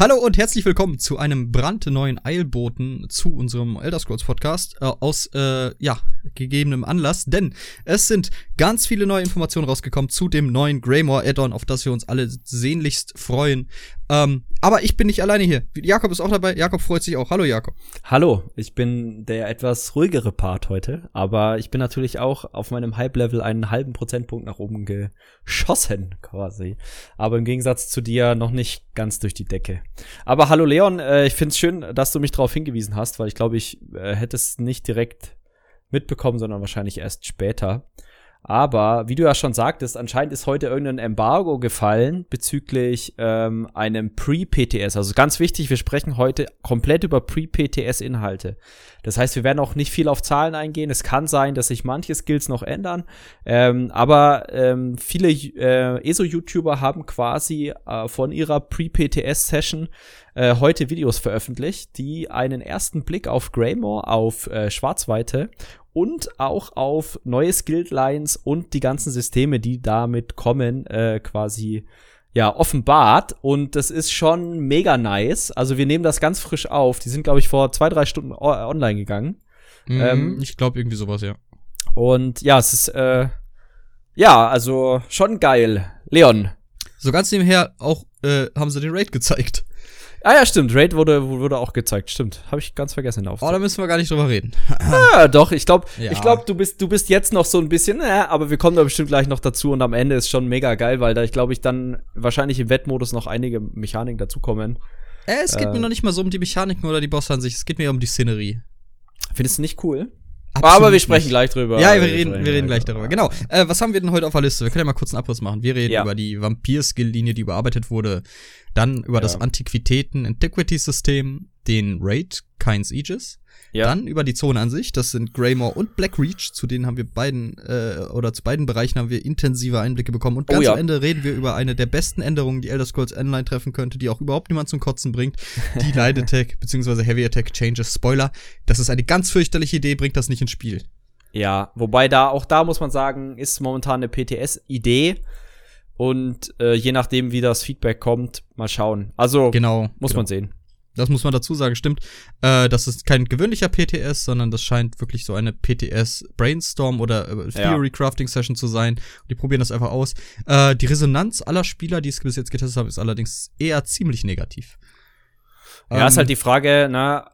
Hallo und herzlich willkommen zu einem brandneuen Eilboten zu unserem Elder Scrolls Podcast äh, aus äh, ja gegebenem Anlass, denn es sind ganz viele neue Informationen rausgekommen zu dem neuen Greymore Add-on, auf das wir uns alle sehnlichst freuen. Ähm, aber ich bin nicht alleine hier. Jakob ist auch dabei. Jakob freut sich auch. Hallo Jakob. Hallo, ich bin der etwas ruhigere Part heute, aber ich bin natürlich auch auf meinem Hype-Level einen halben Prozentpunkt nach oben geschossen quasi. Aber im Gegensatz zu dir noch nicht ganz durch die Decke. Aber hallo Leon, äh, ich find's schön, dass du mich darauf hingewiesen hast, weil ich glaube, ich äh, hätte es nicht direkt mitbekommen, sondern wahrscheinlich erst später. Aber wie du ja schon sagtest, anscheinend ist heute irgendein Embargo gefallen bezüglich ähm, einem Pre-PTS. Also ganz wichtig, wir sprechen heute komplett über Pre-PTS-Inhalte. Das heißt, wir werden auch nicht viel auf Zahlen eingehen. Es kann sein, dass sich manche Skills noch ändern. Ähm, aber ähm, viele äh, ESO-YouTuber haben quasi äh, von ihrer Pre-PTS-Session äh, heute Videos veröffentlicht, die einen ersten Blick auf Greymore, auf äh, Schwarzweite und auch auf neue Skilled-Lines und die ganzen Systeme, die damit kommen, äh, quasi ja, offenbart und das ist schon mega nice. Also wir nehmen das ganz frisch auf. Die sind, glaube ich, vor zwei, drei Stunden online gegangen. Mhm, ähm, ich glaube irgendwie sowas, ja. Und ja, es ist, äh, ja, also schon geil. Leon. So ganz nebenher auch äh, haben sie den Raid gezeigt. Ah ja, stimmt. Raid wurde, wurde auch gezeigt. Stimmt. Habe ich ganz vergessen in Oh, da müssen wir gar nicht drüber reden. ah, doch, ich glaube, ja. ich glaube, du bist, du bist jetzt noch so ein bisschen, äh, aber wir kommen da bestimmt gleich noch dazu und am Ende ist schon mega geil, weil da ich glaube ich dann wahrscheinlich im Wettmodus noch einige Mechaniken dazukommen. Äh, es geht äh, mir noch nicht mal so um die Mechaniken oder die Bosse an sich, es geht mir um die Szenerie. Findest du nicht cool? Absolut aber wir sprechen nicht. gleich drüber. Ja, wir reden, wir reden gleich darüber. Genau. Äh, was haben wir denn heute auf der Liste? Wir können ja mal kurz einen Abriss machen. Wir reden ja. über die Vampir-Skill-Linie, die überarbeitet wurde. Dann über ja. das Antiquitäten-Antiquity-System, den Raid, Kynes Aegis. Ja. Dann über die Zone an sich, das sind Greymore und Blackreach, zu denen haben wir beiden, äh, oder zu beiden Bereichen haben wir intensive Einblicke bekommen. Und ganz oh ja. am Ende reden wir über eine der besten Änderungen, die Elder Scrolls Online treffen könnte, die auch überhaupt niemand zum Kotzen bringt. Die Light Attack bzw. Heavy Attack Changes. Spoiler, das ist eine ganz fürchterliche Idee, bringt das nicht ins Spiel. Ja, wobei da, auch da muss man sagen, ist momentan eine PTS-Idee. Und äh, je nachdem, wie das Feedback kommt, mal schauen. Also genau, muss genau. man sehen. Das muss man dazu sagen, stimmt. Äh, das ist kein gewöhnlicher PTS, sondern das scheint wirklich so eine PTS Brainstorm oder äh, Theory Crafting Session zu sein. Und die probieren das einfach aus. Äh, die Resonanz aller Spieler, die es bis jetzt getestet haben, ist allerdings eher ziemlich negativ. Ja, ähm, ist halt die Frage, na,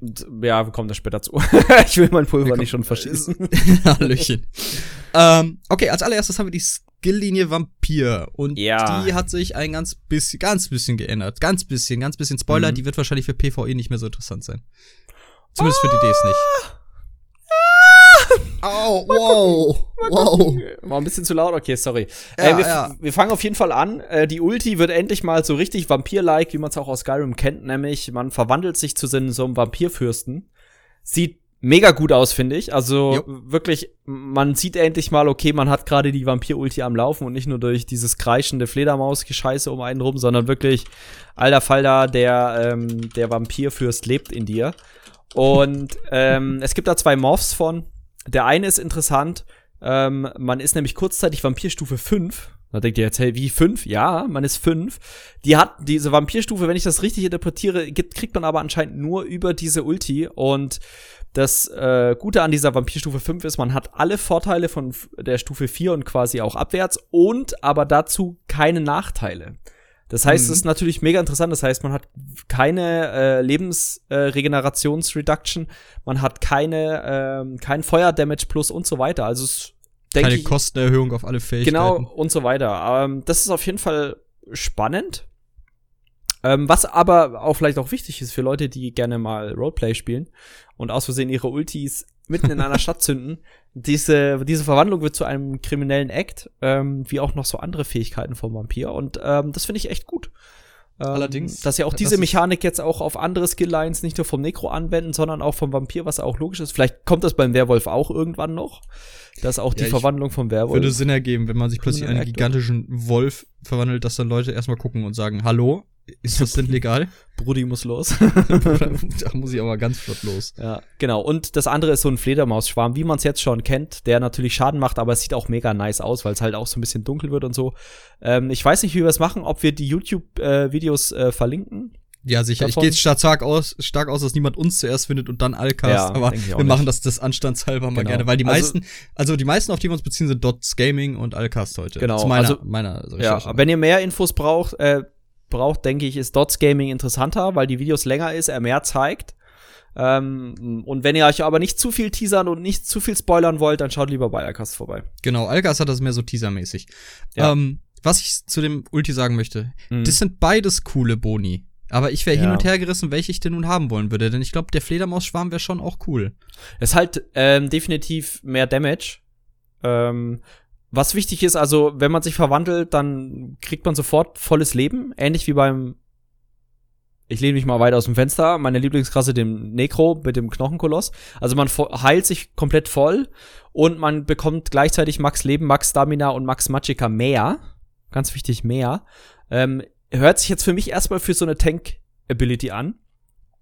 ja, wir kommen da später zu. ich will mein Pulver nicht schon verschießen. Hallöchen. ähm, okay, als allererstes haben wir die Skilllinie Vampir. Und ja. die hat sich ein ganz bisschen, ganz bisschen geändert. Ganz bisschen, ganz bisschen Spoiler, mhm. die wird wahrscheinlich für PvE nicht mehr so interessant sein. Zumindest ah. für die Ds nicht. Au, oh, wow, wow. War ein bisschen zu laut, okay, sorry. Ja, äh, wir, ja. wir, fangen auf jeden Fall an. Äh, die Ulti wird endlich mal so richtig Vampir-like, wie man es auch aus Skyrim kennt, nämlich man verwandelt sich zu so einem Vampirfürsten. Sieht mega gut aus, finde ich. Also jo. wirklich, man sieht endlich mal, okay, man hat gerade die Vampir-Ulti am Laufen und nicht nur durch dieses kreischende Fledermaus-Gescheiße um einen rum, sondern wirklich, alter Falter, der, ähm, der Vampirfürst lebt in dir. Und ähm, es gibt da zwei Morphs von. Der eine ist interessant. Ähm, man ist nämlich kurzzeitig Vampirstufe 5. Da denkt ihr jetzt, hey, wie 5? Ja, man ist 5. Die hat diese Vampirstufe, wenn ich das richtig interpretiere, gibt, kriegt man aber anscheinend nur über diese Ulti. Und das äh, Gute an dieser Vampirstufe 5 ist, man hat alle Vorteile von der Stufe 4 und quasi auch abwärts und aber dazu keine Nachteile. Das heißt, mhm. es ist natürlich mega interessant. Das heißt, man hat keine äh, Lebensregenerationsreduction, äh, man hat keine ähm, kein Feuerdamage plus und so weiter. Also es keine ich, Kostenerhöhung auf alle Fähigkeiten. Genau und so weiter. Ähm, das ist auf jeden Fall spannend. Ähm, was aber auch vielleicht auch wichtig ist für Leute, die gerne mal Roleplay spielen und aus Versehen ihre Ultis mitten in einer Stadt zünden. Diese, diese Verwandlung wird zu einem kriminellen Act, ähm, wie auch noch so andere Fähigkeiten vom Vampir. Und ähm, das finde ich echt gut. Ähm, Allerdings. Dass sie auch diese Mechanik jetzt auch auf andere Skilllines nicht nur vom Necro anwenden, sondern auch vom Vampir, was auch logisch ist. Vielleicht kommt das beim Werwolf auch irgendwann noch. Dass auch die ja, Verwandlung vom Werwolf. Würde Sinn ergeben, wenn man sich plötzlich einen gigantischen Wolf verwandelt, dass dann Leute erstmal gucken und sagen, hallo, Ist das denn legal? Brudi muss los. da muss ich aber ganz flott los. Ja, genau. Und das andere ist so ein Fledermausschwarm, wie man es jetzt schon kennt, der natürlich Schaden macht, aber es sieht auch mega nice aus, weil es halt auch so ein bisschen dunkel wird und so. Ähm, ich weiß nicht, wie wir es machen, ob wir die YouTube-Videos äh, äh, verlinken. Ja, sicher. Davon. Ich gehe stark aus, stark aus, dass niemand uns zuerst findet und dann Alcast. Ja, aber wir nicht. machen das des Anstandshalber mal genau. gerne, weil die also, meisten, also die meisten, auf die wir uns beziehen, sind Dots Gaming und Alcast heute. Genau. Meiner, also, meiner Ja, wenn ihr mehr Infos braucht, äh, braucht, denke ich, ist Dots Gaming interessanter, weil die Videos länger ist, er mehr zeigt. Ähm, und wenn ihr euch aber nicht zu viel teasern und nicht zu viel spoilern wollt, dann schaut lieber bei Alcast vorbei. Genau, Alcast hat das mehr so teasermäßig. Ja. Ähm, was ich zu dem Ulti sagen möchte, mhm. das sind beides coole Boni. Aber ich wäre ja. hin und her gerissen, welche ich denn nun haben wollen würde, denn ich glaube, der Fledermausschwarm wäre schon auch cool. Es ist halt ähm, definitiv mehr Damage. Ähm, was wichtig ist, also wenn man sich verwandelt, dann kriegt man sofort volles Leben, ähnlich wie beim ich lehne mich mal weiter aus dem Fenster, meine Lieblingsklasse dem Necro mit dem Knochenkoloss. Also man heilt sich komplett voll und man bekommt gleichzeitig Max Leben, Max Stamina und Max Magicka mehr. Ganz wichtig, mehr. Ähm, hört sich jetzt für mich erstmal für so eine Tank-Ability an.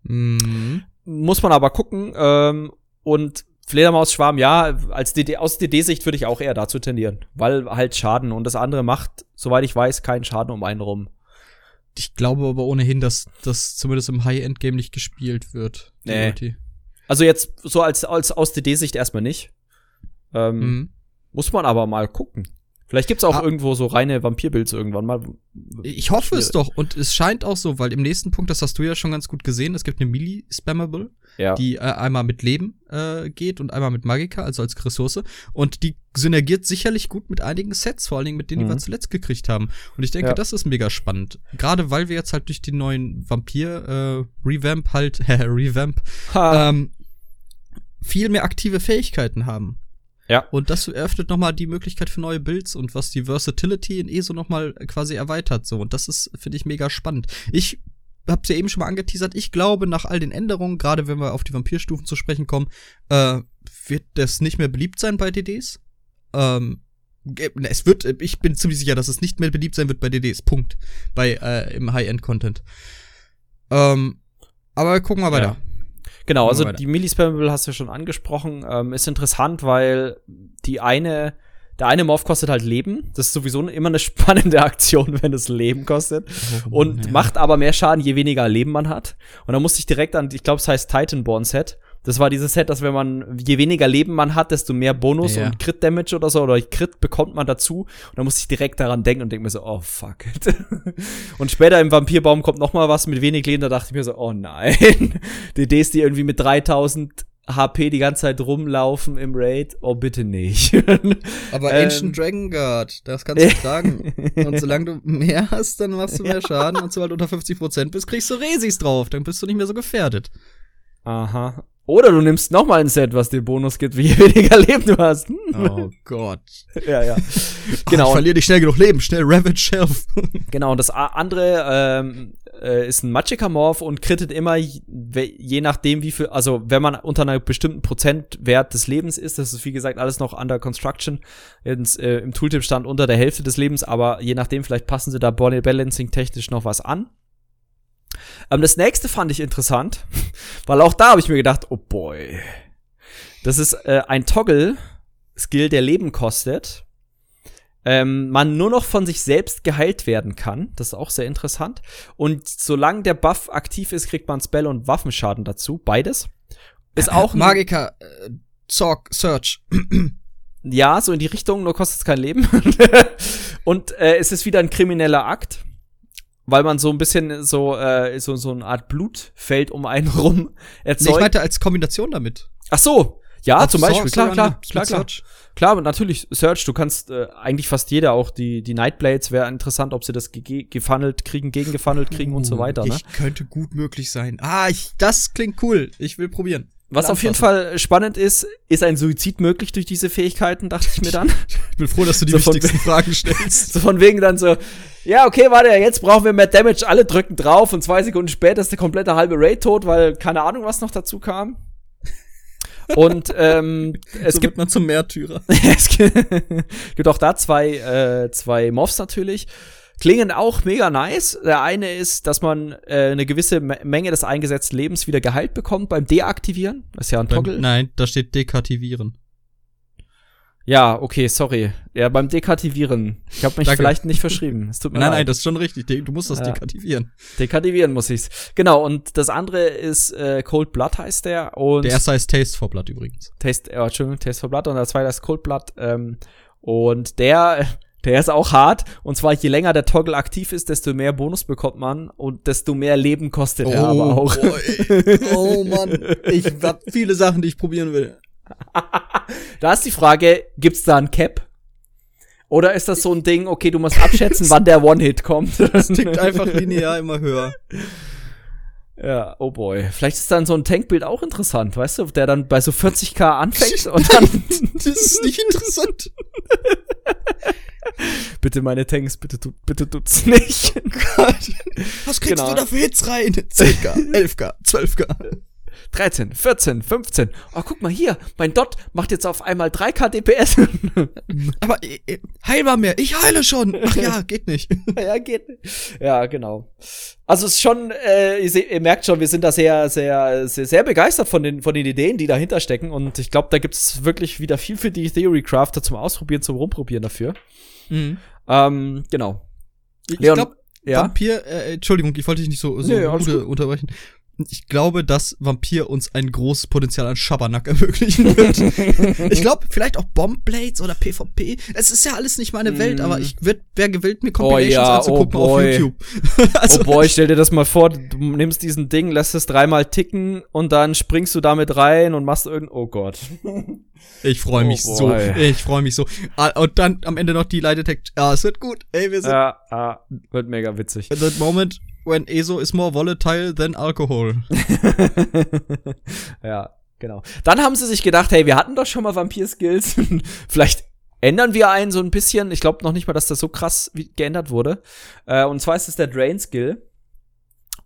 Mhm. Muss man aber gucken. Ähm, und Fledermaus-Schwarm, ja, als DD, aus DD-Sicht würde ich auch eher dazu tendieren, weil halt Schaden und das andere macht, soweit ich weiß, keinen Schaden um einen rum. Ich glaube aber ohnehin, dass das zumindest im High-End-Game nicht gespielt wird. Nee. Also jetzt so als, als aus DD-Sicht erstmal nicht. Ähm, mhm. Muss man aber mal gucken. Vielleicht gibt's auch ah. irgendwo so reine Vampirbilds irgendwann mal. Ich hoffe es doch. Und es scheint auch so, weil im nächsten Punkt, das hast du ja schon ganz gut gesehen, es gibt eine Melee-Spammable, ja. die äh, einmal mit Leben äh, geht und einmal mit Magika, also als Ressource. Und die synergiert sicherlich gut mit einigen Sets, vor allen Dingen mit denen, mhm. die wir mhm. zuletzt gekriegt haben. Und ich denke, ja. das ist mega spannend. Gerade weil wir jetzt halt durch den neuen Vampir-Revamp äh, halt, Revamp, ähm, viel mehr aktive Fähigkeiten haben. Ja. Und das eröffnet nochmal die Möglichkeit für neue Builds und was die Versatility in ESO nochmal quasi erweitert. So. Und das ist, finde ich, mega spannend. Ich hab's ja eben schon mal angeteasert. Ich glaube, nach all den Änderungen, gerade wenn wir auf die Vampirstufen zu sprechen kommen, äh, wird das nicht mehr beliebt sein bei DDs. Ähm, es wird, ich bin ziemlich sicher, dass es nicht mehr beliebt sein wird bei DDs. Punkt. Bei, äh, im High-End-Content. Ähm, aber gucken wir weiter. Ja. Genau, also die Millispammable hast du ja schon angesprochen. Ähm, ist interessant, weil die eine, der eine Morph kostet halt Leben. Das ist sowieso immer eine spannende Aktion, wenn es Leben kostet. Oh, und ja. macht aber mehr Schaden, je weniger Leben man hat. Und da musste ich direkt an, ich glaube, es heißt Titanborn Set. Das war dieses Set, dass wenn man, je weniger Leben man hat, desto mehr Bonus ja. und Crit-Damage oder so, oder Crit bekommt man dazu. Und da muss ich direkt daran denken und denke mir so, oh fuck it. und später im Vampirbaum kommt noch mal was mit wenig Leben, da dachte ich mir so, oh nein. DDs, die irgendwie mit 3000 HP die ganze Zeit rumlaufen im Raid, oh bitte nicht. Aber ähm, Ancient Dragon Guard, das kannst du tragen. Und solange du mehr hast, dann machst du mehr Schaden. Und sobald du unter 50% bist, kriegst du Resis drauf. Dann bist du nicht mehr so gefährdet. Aha. Oder du nimmst noch mal ein Set, was dir Bonus gibt, wie weniger Leben du hast. Hm. Oh Gott. ja, ja. Genau. Ach, ich verliere dich schnell genug Leben. Schnell Ravage Shelf. genau, und das andere ähm, äh, ist ein Magicka Morph und krittet immer, je nachdem wie viel, also wenn man unter einer bestimmten Prozentwert des Lebens ist, das ist wie gesagt alles noch under construction, ins, äh, im Tooltip stand unter der Hälfte des Lebens, aber je nachdem, vielleicht passen sie da Body Balancing technisch noch was an. Ähm, das nächste fand ich interessant, weil auch da habe ich mir gedacht, oh boy. Das ist äh, ein Toggle-Skill, der Leben kostet. Ähm, man nur noch von sich selbst geheilt werden kann. Das ist auch sehr interessant. Und solange der Buff aktiv ist, kriegt man Spell- und Waffenschaden dazu. Beides. Ist auch ein Magiker, äh, Zorg, Search. ja, so in die Richtung, nur kostet es kein Leben. und äh, es ist wieder ein krimineller Akt weil man so ein bisschen so, äh, so, so eine Art Blutfeld um einen rum erzeugt. Nee, ich meinte als Kombination damit. Ach so, ja, also zum Beispiel, klar, klar, klar, klar. Klar, natürlich, Search, du kannst äh, eigentlich fast jeder, auch die, die Nightblades, wäre interessant, ob sie das ge gefunnelt kriegen, gegengefunnelt kriegen uh, und so weiter. Ne? Könnte gut möglich sein. Ah, ich, das klingt cool. Ich will probieren. Was auf jeden Fall spannend ist, ist ein Suizid möglich durch diese Fähigkeiten, dachte ich mir dann. ich bin froh, dass du die so wichtigsten Fragen stellst. So von wegen dann so, ja, okay, warte, jetzt brauchen wir mehr Damage, alle drücken drauf und zwei Sekunden später ist der komplette halbe Raid tot, weil keine Ahnung, was noch dazu kam. Und ähm, es so gibt man zum Märtyrer. es gibt, auch da zwei, äh, zwei Morphs natürlich. Klingen auch mega nice. Der eine ist, dass man äh, eine gewisse Menge des eingesetzten Lebens wieder geheilt bekommt beim Deaktivieren. Das ist ja ein Toggle. Beim, nein, da steht Dekativieren. Ja, okay, sorry. Ja, beim Dekativieren. Ich habe mich Danke. vielleicht nicht verschrieben. Es tut mir nein, leid. nein, das ist schon richtig. Du musst das ja. dekativieren. Dekativieren muss ich's. Genau, und das andere ist äh, Cold Blood heißt der. Und der erste heißt Taste for Blood übrigens. Taste, äh, Entschuldigung, Taste for Blood und der zweite ist Cold Blood. Ähm, und der, der ist auch hart. Und zwar, je länger der Toggle aktiv ist, desto mehr Bonus bekommt man und desto mehr Leben kostet oh, er aber auch. Boy. Oh Mann, ich hab viele Sachen, die ich probieren will. da ist die Frage, gibt's da ein Cap? Oder ist das so ein Ding, okay, du musst abschätzen, wann der One-Hit kommt? Das tickt einfach linear immer höher. Ja, oh boy. Vielleicht ist dann so ein Tankbild auch interessant, weißt du, der dann bei so 40k anfängt und dann. das ist nicht interessant. bitte meine Tanks, bitte, tu, bitte tut's nicht. Oh Gott. Was kriegst genau. du da für Hits rein? 10k, 11k, 12k. 13, 14, 15. Oh, guck mal hier, mein Dot macht jetzt auf einmal 3k DPS. Aber äh, äh, heilbar mehr, ich heile schon. Ach ja, geht nicht. ja, geht nicht. Ja, genau. Also es ist schon, äh, ihr, ihr, merkt schon, wir sind da sehr, sehr, sehr, sehr begeistert von den, von den Ideen, die dahinter stecken. Und ich glaube, da gibt's wirklich wieder viel für die Theory Crafter zum Ausprobieren, zum Rumprobieren dafür. Mhm. Ähm, genau. Ich glaube, ja? Vampir, äh, Entschuldigung, ich wollte dich nicht so, so nee, unterbrechen ich glaube, dass Vampir uns ein großes Potenzial an Schabernack ermöglichen wird. ich glaube, vielleicht auch Bombblades oder PvP. Es ist ja alles nicht meine Welt, aber ich wäre gewillt, mir Compilations oh ja, anzugucken oh auf YouTube. also, oh boy, stell dir das mal vor, du nimmst diesen Ding, lässt es dreimal ticken und dann springst du damit rein und machst irgend, oh Gott. Ich freue mich oh so. Ich freue mich so. Ah, und dann am Ende noch die Lie Detect. Ah, es wird gut. Ey, wir sind. Ja, ah, wird mega witzig. In that moment when ESO is more volatile than alcohol. ja, genau. Dann haben sie sich gedacht, hey, wir hatten doch schon mal Vampir-Skills. Vielleicht ändern wir einen so ein bisschen. Ich glaube noch nicht mal, dass das so krass geändert wurde. Äh, und zwar ist es der Drain-Skill.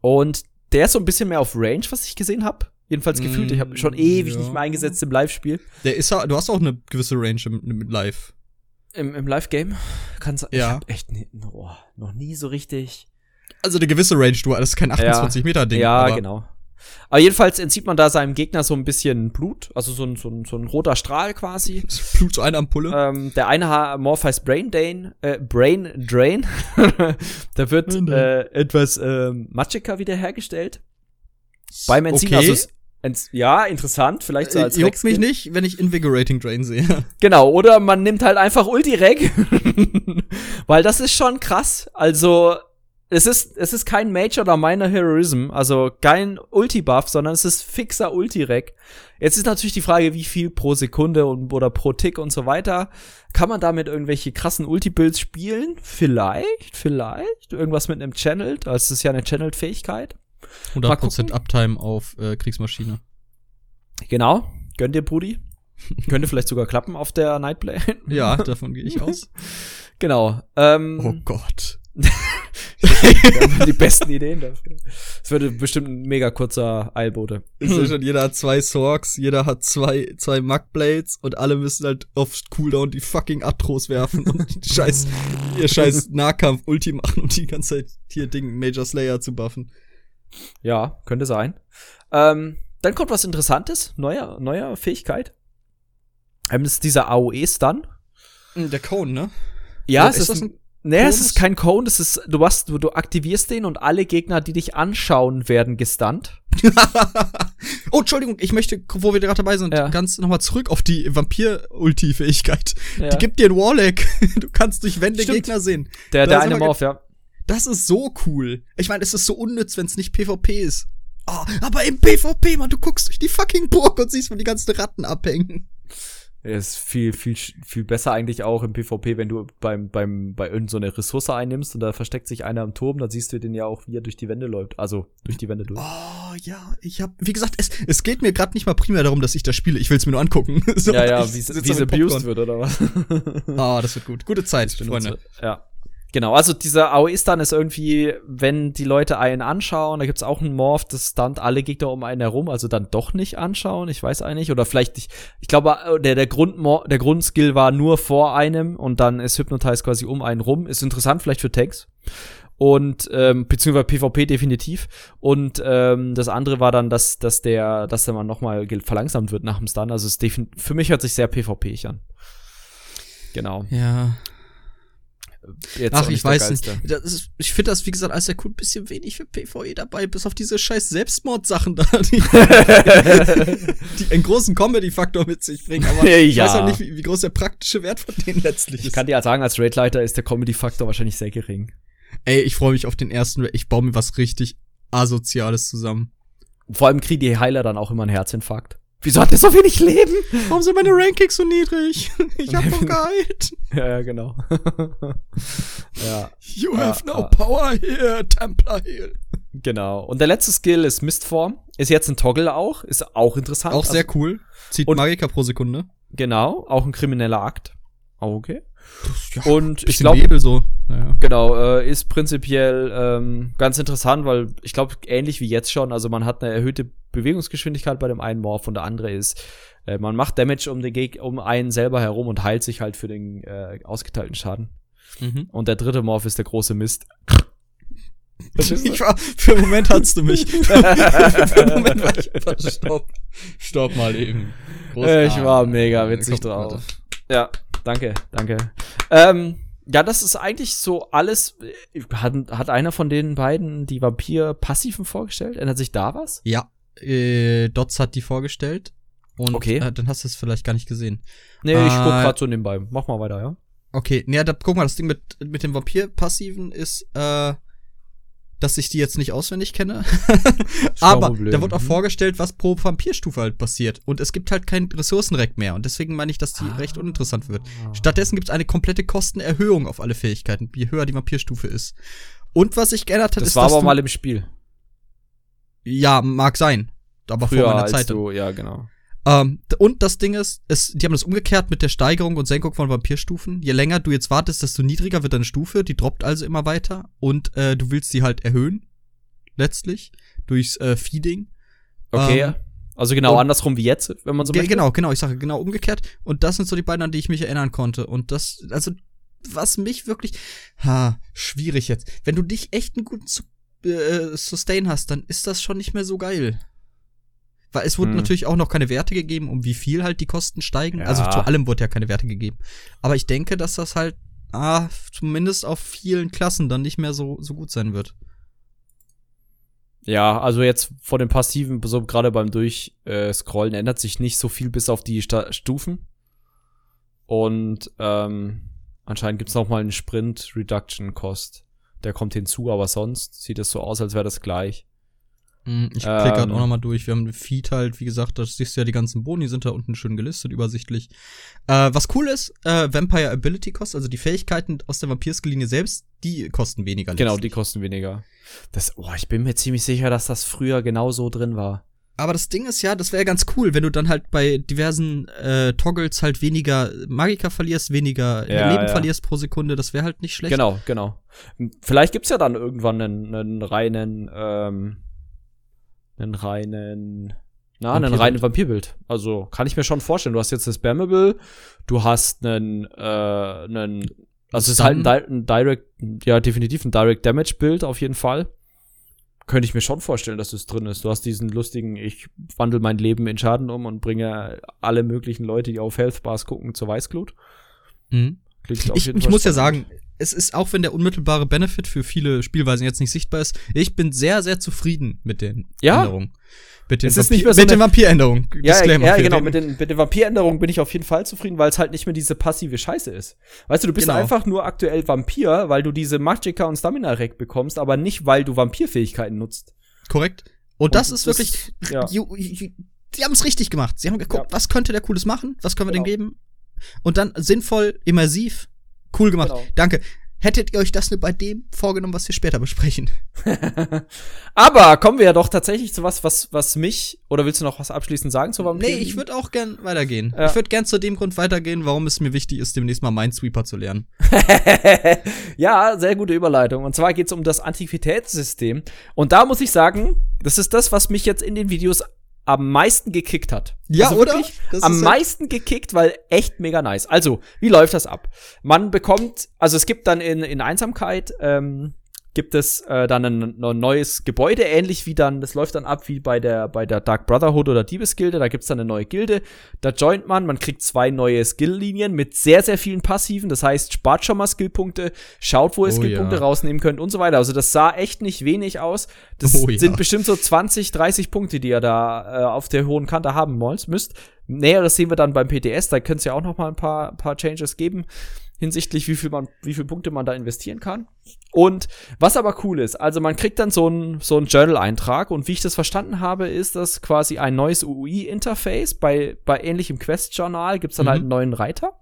Und der ist so ein bisschen mehr auf Range, was ich gesehen habe. Jedenfalls gefühlt. Ich habe schon ewig ja. nicht mehr eingesetzt im Live-Spiel. Der ist du hast auch eine gewisse Range im, im Live. Im, im Live-Game? Kann's, ja. Ich hab echt nie, oh, noch nie so richtig also eine gewisse Range, du, das ist kein 28 ja, Meter Ding. Ja, genau. Aber jedenfalls entzieht man da seinem Gegner so ein bisschen Blut, also so ein, so ein, so ein roter Strahl quasi. Blut so eine Ampulle. Ähm, der eine Morph heißt Brain Drain, äh, Brain Drain. da wird äh, etwas äh, matschiger wiederhergestellt. Beim Entziehen, okay. also ja, interessant, vielleicht so äh, als Juckt mich nicht, wenn ich Invigorating Drain sehe. Genau, oder man nimmt halt einfach Ulti-Reg. Weil das ist schon krass. Also, es ist, es ist kein Major oder Minor Heroism, also kein Ulti-Buff, sondern es ist fixer Ulti-Rec. Jetzt ist natürlich die Frage, wie viel pro Sekunde und, oder pro Tick und so weiter. Kann man damit irgendwelche krassen Ulti-Builds spielen? Vielleicht, vielleicht. Irgendwas mit einem Channeled, also es ist ja eine Channeled-Fähigkeit. 100% Uptime auf äh, Kriegsmaschine. Genau. Gönnt ihr, Brudi? Könnte vielleicht sogar klappen auf der Nightblade. ja, davon gehe ich aus. Genau. Ähm, oh Gott. die besten Ideen dafür. Es würde bestimmt ein mega kurzer Eilbote. schon, jeder hat zwei Sorgs, jeder hat zwei, zwei Mugblades und alle müssen halt auf Cooldown die fucking Atros werfen und die scheiß, ihr scheiß Nahkampf-Ulti machen und die ganze Zeit hier Ding Major Slayer zu buffen. Ja, könnte sein. Ähm, dann kommt was Interessantes, neuer, neuer Fähigkeit. Ähm, das ist dieser AOE-Stun. Der Cone, ne? Ja, Oder es ist, ist ein Nee, es ist kein Cone, das ist, du hast, du, du aktivierst den und alle Gegner, die dich anschauen, werden gestunt. oh, Entschuldigung, ich möchte, wo wir gerade dabei sind, ja. ganz nochmal zurück auf die Vampir-Ulti-Fähigkeit. Ja. Die gibt dir ein Warlock. Du kannst durch Wände Stimmt. Gegner sehen. Der, der eine Morph, ja. Das ist so cool. Ich meine, es ist so unnütz, wenn es nicht PvP ist. Oh, aber im PvP, man, du guckst durch die fucking Burg und siehst, wo die ganzen Ratten abhängen. Er ist viel, viel, viel besser eigentlich auch im PvP, wenn du beim, beim, bei irgendeiner so Ressource einnimmst und da versteckt sich einer im Turm, dann siehst du den ja auch, wie er durch die Wände läuft. Also durch die Wände durch. Oh ja, ich hab, wie gesagt, es, es geht mir gerade nicht mal primär darum, dass ich das spiele. Ich will es mir nur angucken. so, ja, ja, wie es abused wird oder was. Ah, oh, das wird gut. Gute Zeit, Freunde. Ja. Genau, also dieser AOE-Stun ist irgendwie, wenn die Leute einen anschauen, da gibt's auch einen Morph, das stunt alle Gegner um einen herum, also dann doch nicht anschauen, ich weiß eigentlich. Oder vielleicht, ich, ich glaube, der, der, Grund, der Grundskill war nur vor einem und dann ist Hypnotize quasi um einen rum. Ist interessant vielleicht für Tanks. Und, ähm, beziehungsweise PvP definitiv. Und ähm, das andere war dann, dass, dass der, dass der mal nochmal verlangsamt wird nach dem Stun. Also es für mich hört sich sehr PvP-ig an. Genau. Ja. Jetzt Ach, ich weiß nicht. Ist, ich finde das, wie gesagt, als der cool ein bisschen wenig für PvE dabei, bis auf diese scheiß Selbstmord-Sachen da, die, die einen großen Comedy-Faktor mit sich bringen. Aber ja. ich weiß auch nicht, wie, wie, groß der praktische Wert von denen letztlich ist. Ich kann dir ja sagen, als Raidleiter ist der Comedy-Faktor wahrscheinlich sehr gering. Ey, ich freue mich auf den ersten Raid. Ich baue mir was richtig Asoziales zusammen. Vor allem kriegen die Heiler dann auch immer einen Herzinfarkt. Wieso hat der so wenig Leben? Warum sind meine Rankings so niedrig? Ich hab doch geheilt. ja, ja, genau. ja. You have ja, no power here, Templar Heal. Genau. Und der letzte Skill ist Mistform. Ist jetzt ein Toggle auch. Ist auch interessant. Auch sehr also, cool. Zieht Magika pro Sekunde. Genau. Auch ein krimineller Akt. Okay. Ja, und ich glaube, so. Naja. genau, äh, ist prinzipiell ähm, ganz interessant, weil ich glaube, ähnlich wie jetzt schon, also man hat eine erhöhte Bewegungsgeschwindigkeit bei dem einen Morph und der andere ist, äh, man macht Damage um, den Geg um einen selber herum und heilt sich halt für den äh, ausgeteilten Schaden. Mhm. Und der dritte Morph ist der große Mist. Ich war, für einen Moment hattest du mich. für einen Moment war ich Stopp. Stopp mal eben. Großartig. Ich war mega witzig drauf. Ja, danke, danke. Ähm, ja, das ist eigentlich so alles. Hat, hat einer von den beiden die Vampir-Passiven vorgestellt? Ändert sich da was? Ja, äh, Dots hat die vorgestellt. Und okay. Äh, dann hast du es vielleicht gar nicht gesehen. Nee, äh, ich guck grad so nebenbei. Mach mal weiter, ja? Okay, nee, da, guck mal, das Ding mit, mit dem Vampir-Passiven ist, äh, dass ich die jetzt nicht auswendig kenne. Aber da wird auch mhm. vorgestellt, was pro Vampirstufe halt passiert. Und es gibt halt kein Ressourcenreck mehr. Und deswegen meine ich, dass die ah. recht uninteressant wird. Stattdessen gibt es eine komplette Kostenerhöhung auf alle Fähigkeiten, je höher die Vampirstufe ist. Und was sich geändert hat, das ist. Das war aber mal im Spiel. Ja, mag sein. Aber Früher vor meiner Zeit. Du, ja, genau. Ähm, und das Ding ist, es, die haben das umgekehrt mit der Steigerung und Senkung von Vampirstufen. Je länger du jetzt wartest, desto niedriger wird deine Stufe. Die droppt also immer weiter. Und äh, du willst sie halt erhöhen. Letztlich. Durchs äh, Feeding. Okay. Ähm, also genau andersrum wie jetzt, wenn man so möchte. Genau, genau. Ich sage genau umgekehrt. Und das sind so die beiden, an die ich mich erinnern konnte. Und das, also, was mich wirklich, ha, schwierig jetzt. Wenn du dich echt einen guten äh, Sustain hast, dann ist das schon nicht mehr so geil. Weil es wurden hm. natürlich auch noch keine Werte gegeben, um wie viel halt die Kosten steigen. Also ja. Also zu allem wurde ja keine Werte gegeben. Aber ich denke, dass das halt, ah, zumindest auf vielen Klassen dann nicht mehr so, so gut sein wird. Ja, also jetzt vor dem Passiven, so gerade beim Durchscrollen, ändert sich nicht so viel bis auf die Sta Stufen. Und ähm, anscheinend gibt's noch mal einen Sprint Reduction Cost. Der kommt hinzu, aber sonst sieht es so aus, als wäre das gleich. Hm, ich klicke gerade ähm, auch nochmal durch. Wir haben den Feed halt, wie gesagt, da siehst du ja die ganzen Boni, sind da unten schön gelistet, übersichtlich. Äh, was cool ist, äh, Vampire Ability Cost, also die Fähigkeiten aus der Vampirskelinie selbst, die kosten weniger. Genau, die kosten weniger. Das, oh, ich bin mir ziemlich sicher, dass das früher genau so drin war. Aber das Ding ist ja, das wäre ganz cool, wenn du dann halt bei diversen äh, Toggles halt weniger Magika verlierst, weniger ja, Leben ja. verlierst pro Sekunde. Das wäre halt nicht schlecht. Genau, genau. Vielleicht gibt's ja dann irgendwann einen, einen reinen ähm einen reinen, na, einen reinen Vampirbild. Also kann ich mir schon vorstellen. Du hast jetzt das Spammable, du hast einen, äh, einen, also es ist halt ein, Di ein Direct, ja, definitiv ein Direct Damage Bild auf jeden Fall. Könnte ich mir schon vorstellen, dass es drin ist. Du hast diesen lustigen, ich wandle mein Leben in Schaden um und bringe alle möglichen Leute, die auf Health Bars gucken, zur Weißglut. Mhm. Ich, ich muss ja sagen, es ist auch wenn der unmittelbare Benefit für viele Spielweisen jetzt nicht sichtbar ist, ich bin sehr, sehr zufrieden mit den ja? Änderungen. Mit den, Vampir so mit den Vampiränderungen. Ja, ja genau, mit den, mit den Vampiränderungen bin ich auf jeden Fall zufrieden, weil es halt nicht mehr diese passive Scheiße ist. Weißt du, du bist genau. einfach nur aktuell Vampir, weil du diese Magicka und Stamina-Rack bekommst, aber nicht, weil du Vampirfähigkeiten nutzt. Korrekt. Und, und das ist das, wirklich, ja. die haben es richtig gemacht. Sie haben geguckt, ja. was könnte der Cooles machen? Was können wir genau. denn geben? Und dann sinnvoll, immersiv, cool gemacht. Genau. Danke. hättet ihr euch das nur bei dem vorgenommen, was wir später besprechen. Aber kommen wir ja doch tatsächlich zu was, was, was mich, oder willst du noch was abschließend sagen zu Vampir? Nee, ich würde auch gern weitergehen. Ja. Ich würde gern zu dem Grund weitergehen, warum es mir wichtig ist, demnächst mal Minesweeper zu lernen. ja, sehr gute Überleitung. Und zwar geht es um das Antiquitätssystem. Und da muss ich sagen, das ist das, was mich jetzt in den Videos am meisten gekickt hat. Ja, also oder? am meisten gekickt, weil echt mega nice. Also, wie läuft das ab? Man bekommt, also es gibt dann in, in Einsamkeit ähm, gibt es äh, dann ein, ein, neues Gebäude, ähnlich wie dann, das läuft dann ab wie bei der, bei der Dark Brotherhood oder Diebesgilde, da gibt's dann eine neue Gilde, da joint man, man kriegt zwei neue Skill-Linien mit sehr, sehr vielen Passiven, das heißt, spart schon mal Skillpunkte, schaut, wo ihr oh, Skillpunkte ja. rausnehmen könnt und so weiter. Also das sah echt nicht wenig aus. Das oh, ja. sind bestimmt so 20, 30 Punkte, die ihr da äh, auf der hohen Kante haben müsst. Näheres sehen wir dann beim PTS, da könnte es ja auch noch mal ein paar, paar Changes geben hinsichtlich, wie viel man, wie viel Punkte man da investieren kann. Und was aber cool ist, also man kriegt dann so ein so ein Journal-Eintrag und wie ich das verstanden habe, ist das quasi ein neues UI-Interface. Bei, bei ähnlichem Quest-Journal gibt's dann halt mhm. halt einen neuen Reiter.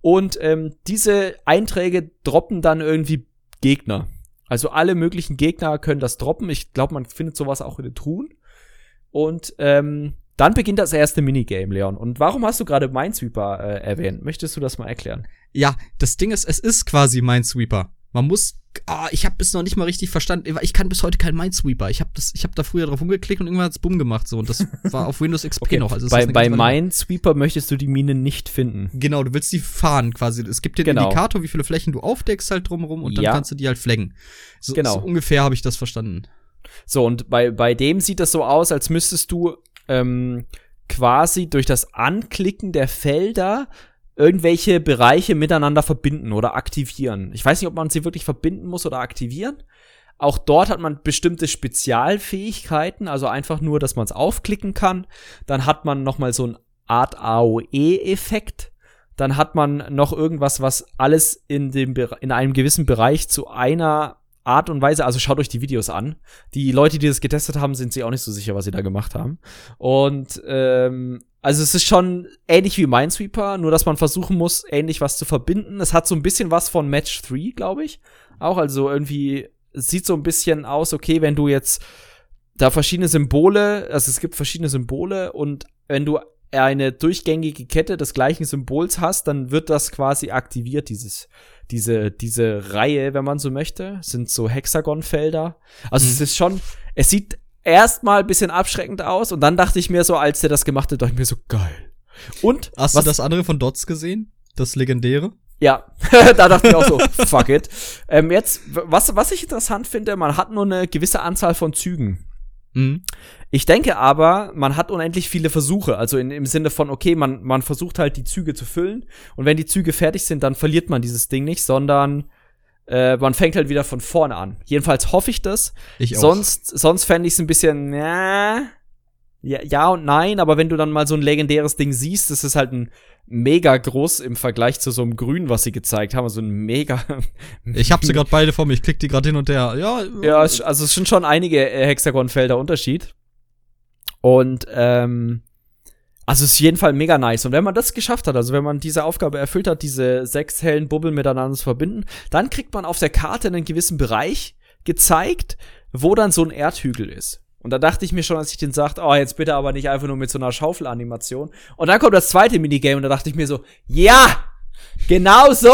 Und ähm, diese Einträge droppen dann irgendwie Gegner. Also alle möglichen Gegner können das droppen. Ich glaube, man findet sowas auch in den Truhen. Und ähm, dann beginnt das erste Minigame, Leon. Und warum hast du gerade Minesweeper äh, erwähnt? Möchtest du das mal erklären? Ja, das Ding ist, es ist quasi Minesweeper. Man muss, ah, ich habe es noch nicht mal richtig verstanden. Ich kann bis heute kein Minesweeper. Ich habe das, ich habe da früher drauf umgeklickt und irgendwann hat's bumm gemacht so und das war auf Windows XP okay. noch. Also bei bei Minesweeper möchtest du die Mine nicht finden. Genau, du willst die fahren quasi. Es gibt den genau. Indikator, wie viele Flächen du aufdeckst halt drumherum und dann ja. kannst du die halt flaggen. So, genau. So ungefähr habe ich das verstanden. So und bei bei dem sieht das so aus, als müsstest du ähm, quasi durch das Anklicken der Felder irgendwelche Bereiche miteinander verbinden oder aktivieren. Ich weiß nicht, ob man sie wirklich verbinden muss oder aktivieren. Auch dort hat man bestimmte Spezialfähigkeiten, also einfach nur, dass man es aufklicken kann. Dann hat man noch mal so eine Art AOE-Effekt. Dann hat man noch irgendwas, was alles in dem in einem gewissen Bereich zu einer Art und Weise, also schaut euch die Videos an. Die Leute, die das getestet haben, sind sich auch nicht so sicher, was sie da gemacht haben. Und ähm, also es ist schon ähnlich wie Minesweeper, nur dass man versuchen muss, ähnlich was zu verbinden. Es hat so ein bisschen was von Match 3, glaube ich. Auch, also irgendwie sieht so ein bisschen aus, okay, wenn du jetzt da verschiedene Symbole, also es gibt verschiedene Symbole und wenn du eine durchgängige Kette des gleichen Symbols hast, dann wird das quasi aktiviert, dieses diese, diese Reihe, wenn man so möchte, sind so Hexagonfelder. Also mhm. es ist schon, es sieht erstmal ein bisschen abschreckend aus und dann dachte ich mir so, als der das gemacht hat, dachte ich mir so, geil. Und? Hast was, du das andere von Dots gesehen? Das legendäre? Ja, da dachte ich auch so, fuck it. Ähm, jetzt, was, was ich interessant finde, man hat nur eine gewisse Anzahl von Zügen. Mhm. Ich denke aber, man hat unendlich viele Versuche. Also in, im Sinne von, okay, man, man versucht halt die Züge zu füllen. Und wenn die Züge fertig sind, dann verliert man dieses Ding nicht, sondern äh, man fängt halt wieder von vorne an. Jedenfalls hoffe ich das. Ich auch. Sonst, sonst fände ich es ein bisschen, ja, ja und nein, aber wenn du dann mal so ein legendäres Ding siehst, das ist halt ein mega groß im Vergleich zu so einem Grün, was sie gezeigt haben. So ein mega. ich habe sie gerade beide vor mir. Ich klick die gerade hin und her. Ja, ja, also es sind schon einige äh, Hexagonfelder Unterschied. Und ähm, also ist jeden Fall mega nice. Und wenn man das geschafft hat, also wenn man diese Aufgabe erfüllt hat, diese sechs hellen Bubbeln miteinander zu verbinden, dann kriegt man auf der Karte einen gewissen Bereich gezeigt, wo dann so ein Erdhügel ist. Und da dachte ich mir schon, als ich den sagte, oh, jetzt bitte aber nicht einfach nur mit so einer Schaufelanimation. Und dann kommt das zweite Minigame und da dachte ich mir so, ja, genau so.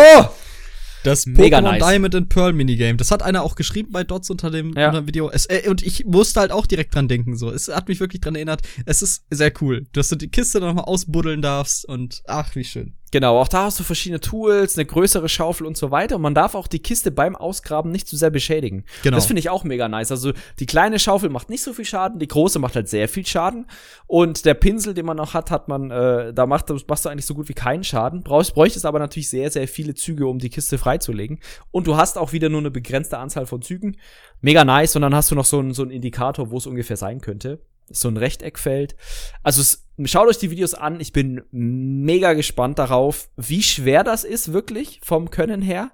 Das Pokémon nice. Diamond and Pearl Minigame. Das hat einer auch geschrieben bei Dots unter dem, ja. unter dem Video. Es, äh, und ich musste halt auch direkt dran denken. So, es hat mich wirklich dran erinnert. Es ist sehr cool, dass du die Kiste dann nochmal ausbuddeln darfst und ach, wie schön. Genau, auch da hast du verschiedene Tools, eine größere Schaufel und so weiter. Und man darf auch die Kiste beim Ausgraben nicht zu sehr beschädigen. Genau. Das finde ich auch mega nice. Also die kleine Schaufel macht nicht so viel Schaden, die große macht halt sehr viel Schaden. Und der Pinsel, den man noch hat, hat man, äh, da macht, machst du eigentlich so gut wie keinen Schaden. Brauchst, bräuchtest aber natürlich sehr, sehr viele Züge, um die Kiste freizulegen. Und du hast auch wieder nur eine begrenzte Anzahl von Zügen. Mega nice. Und dann hast du noch so einen, so einen Indikator, wo es ungefähr sein könnte so ein Rechteckfeld. Also schaut euch die Videos an. Ich bin mega gespannt darauf, wie schwer das ist wirklich vom Können her.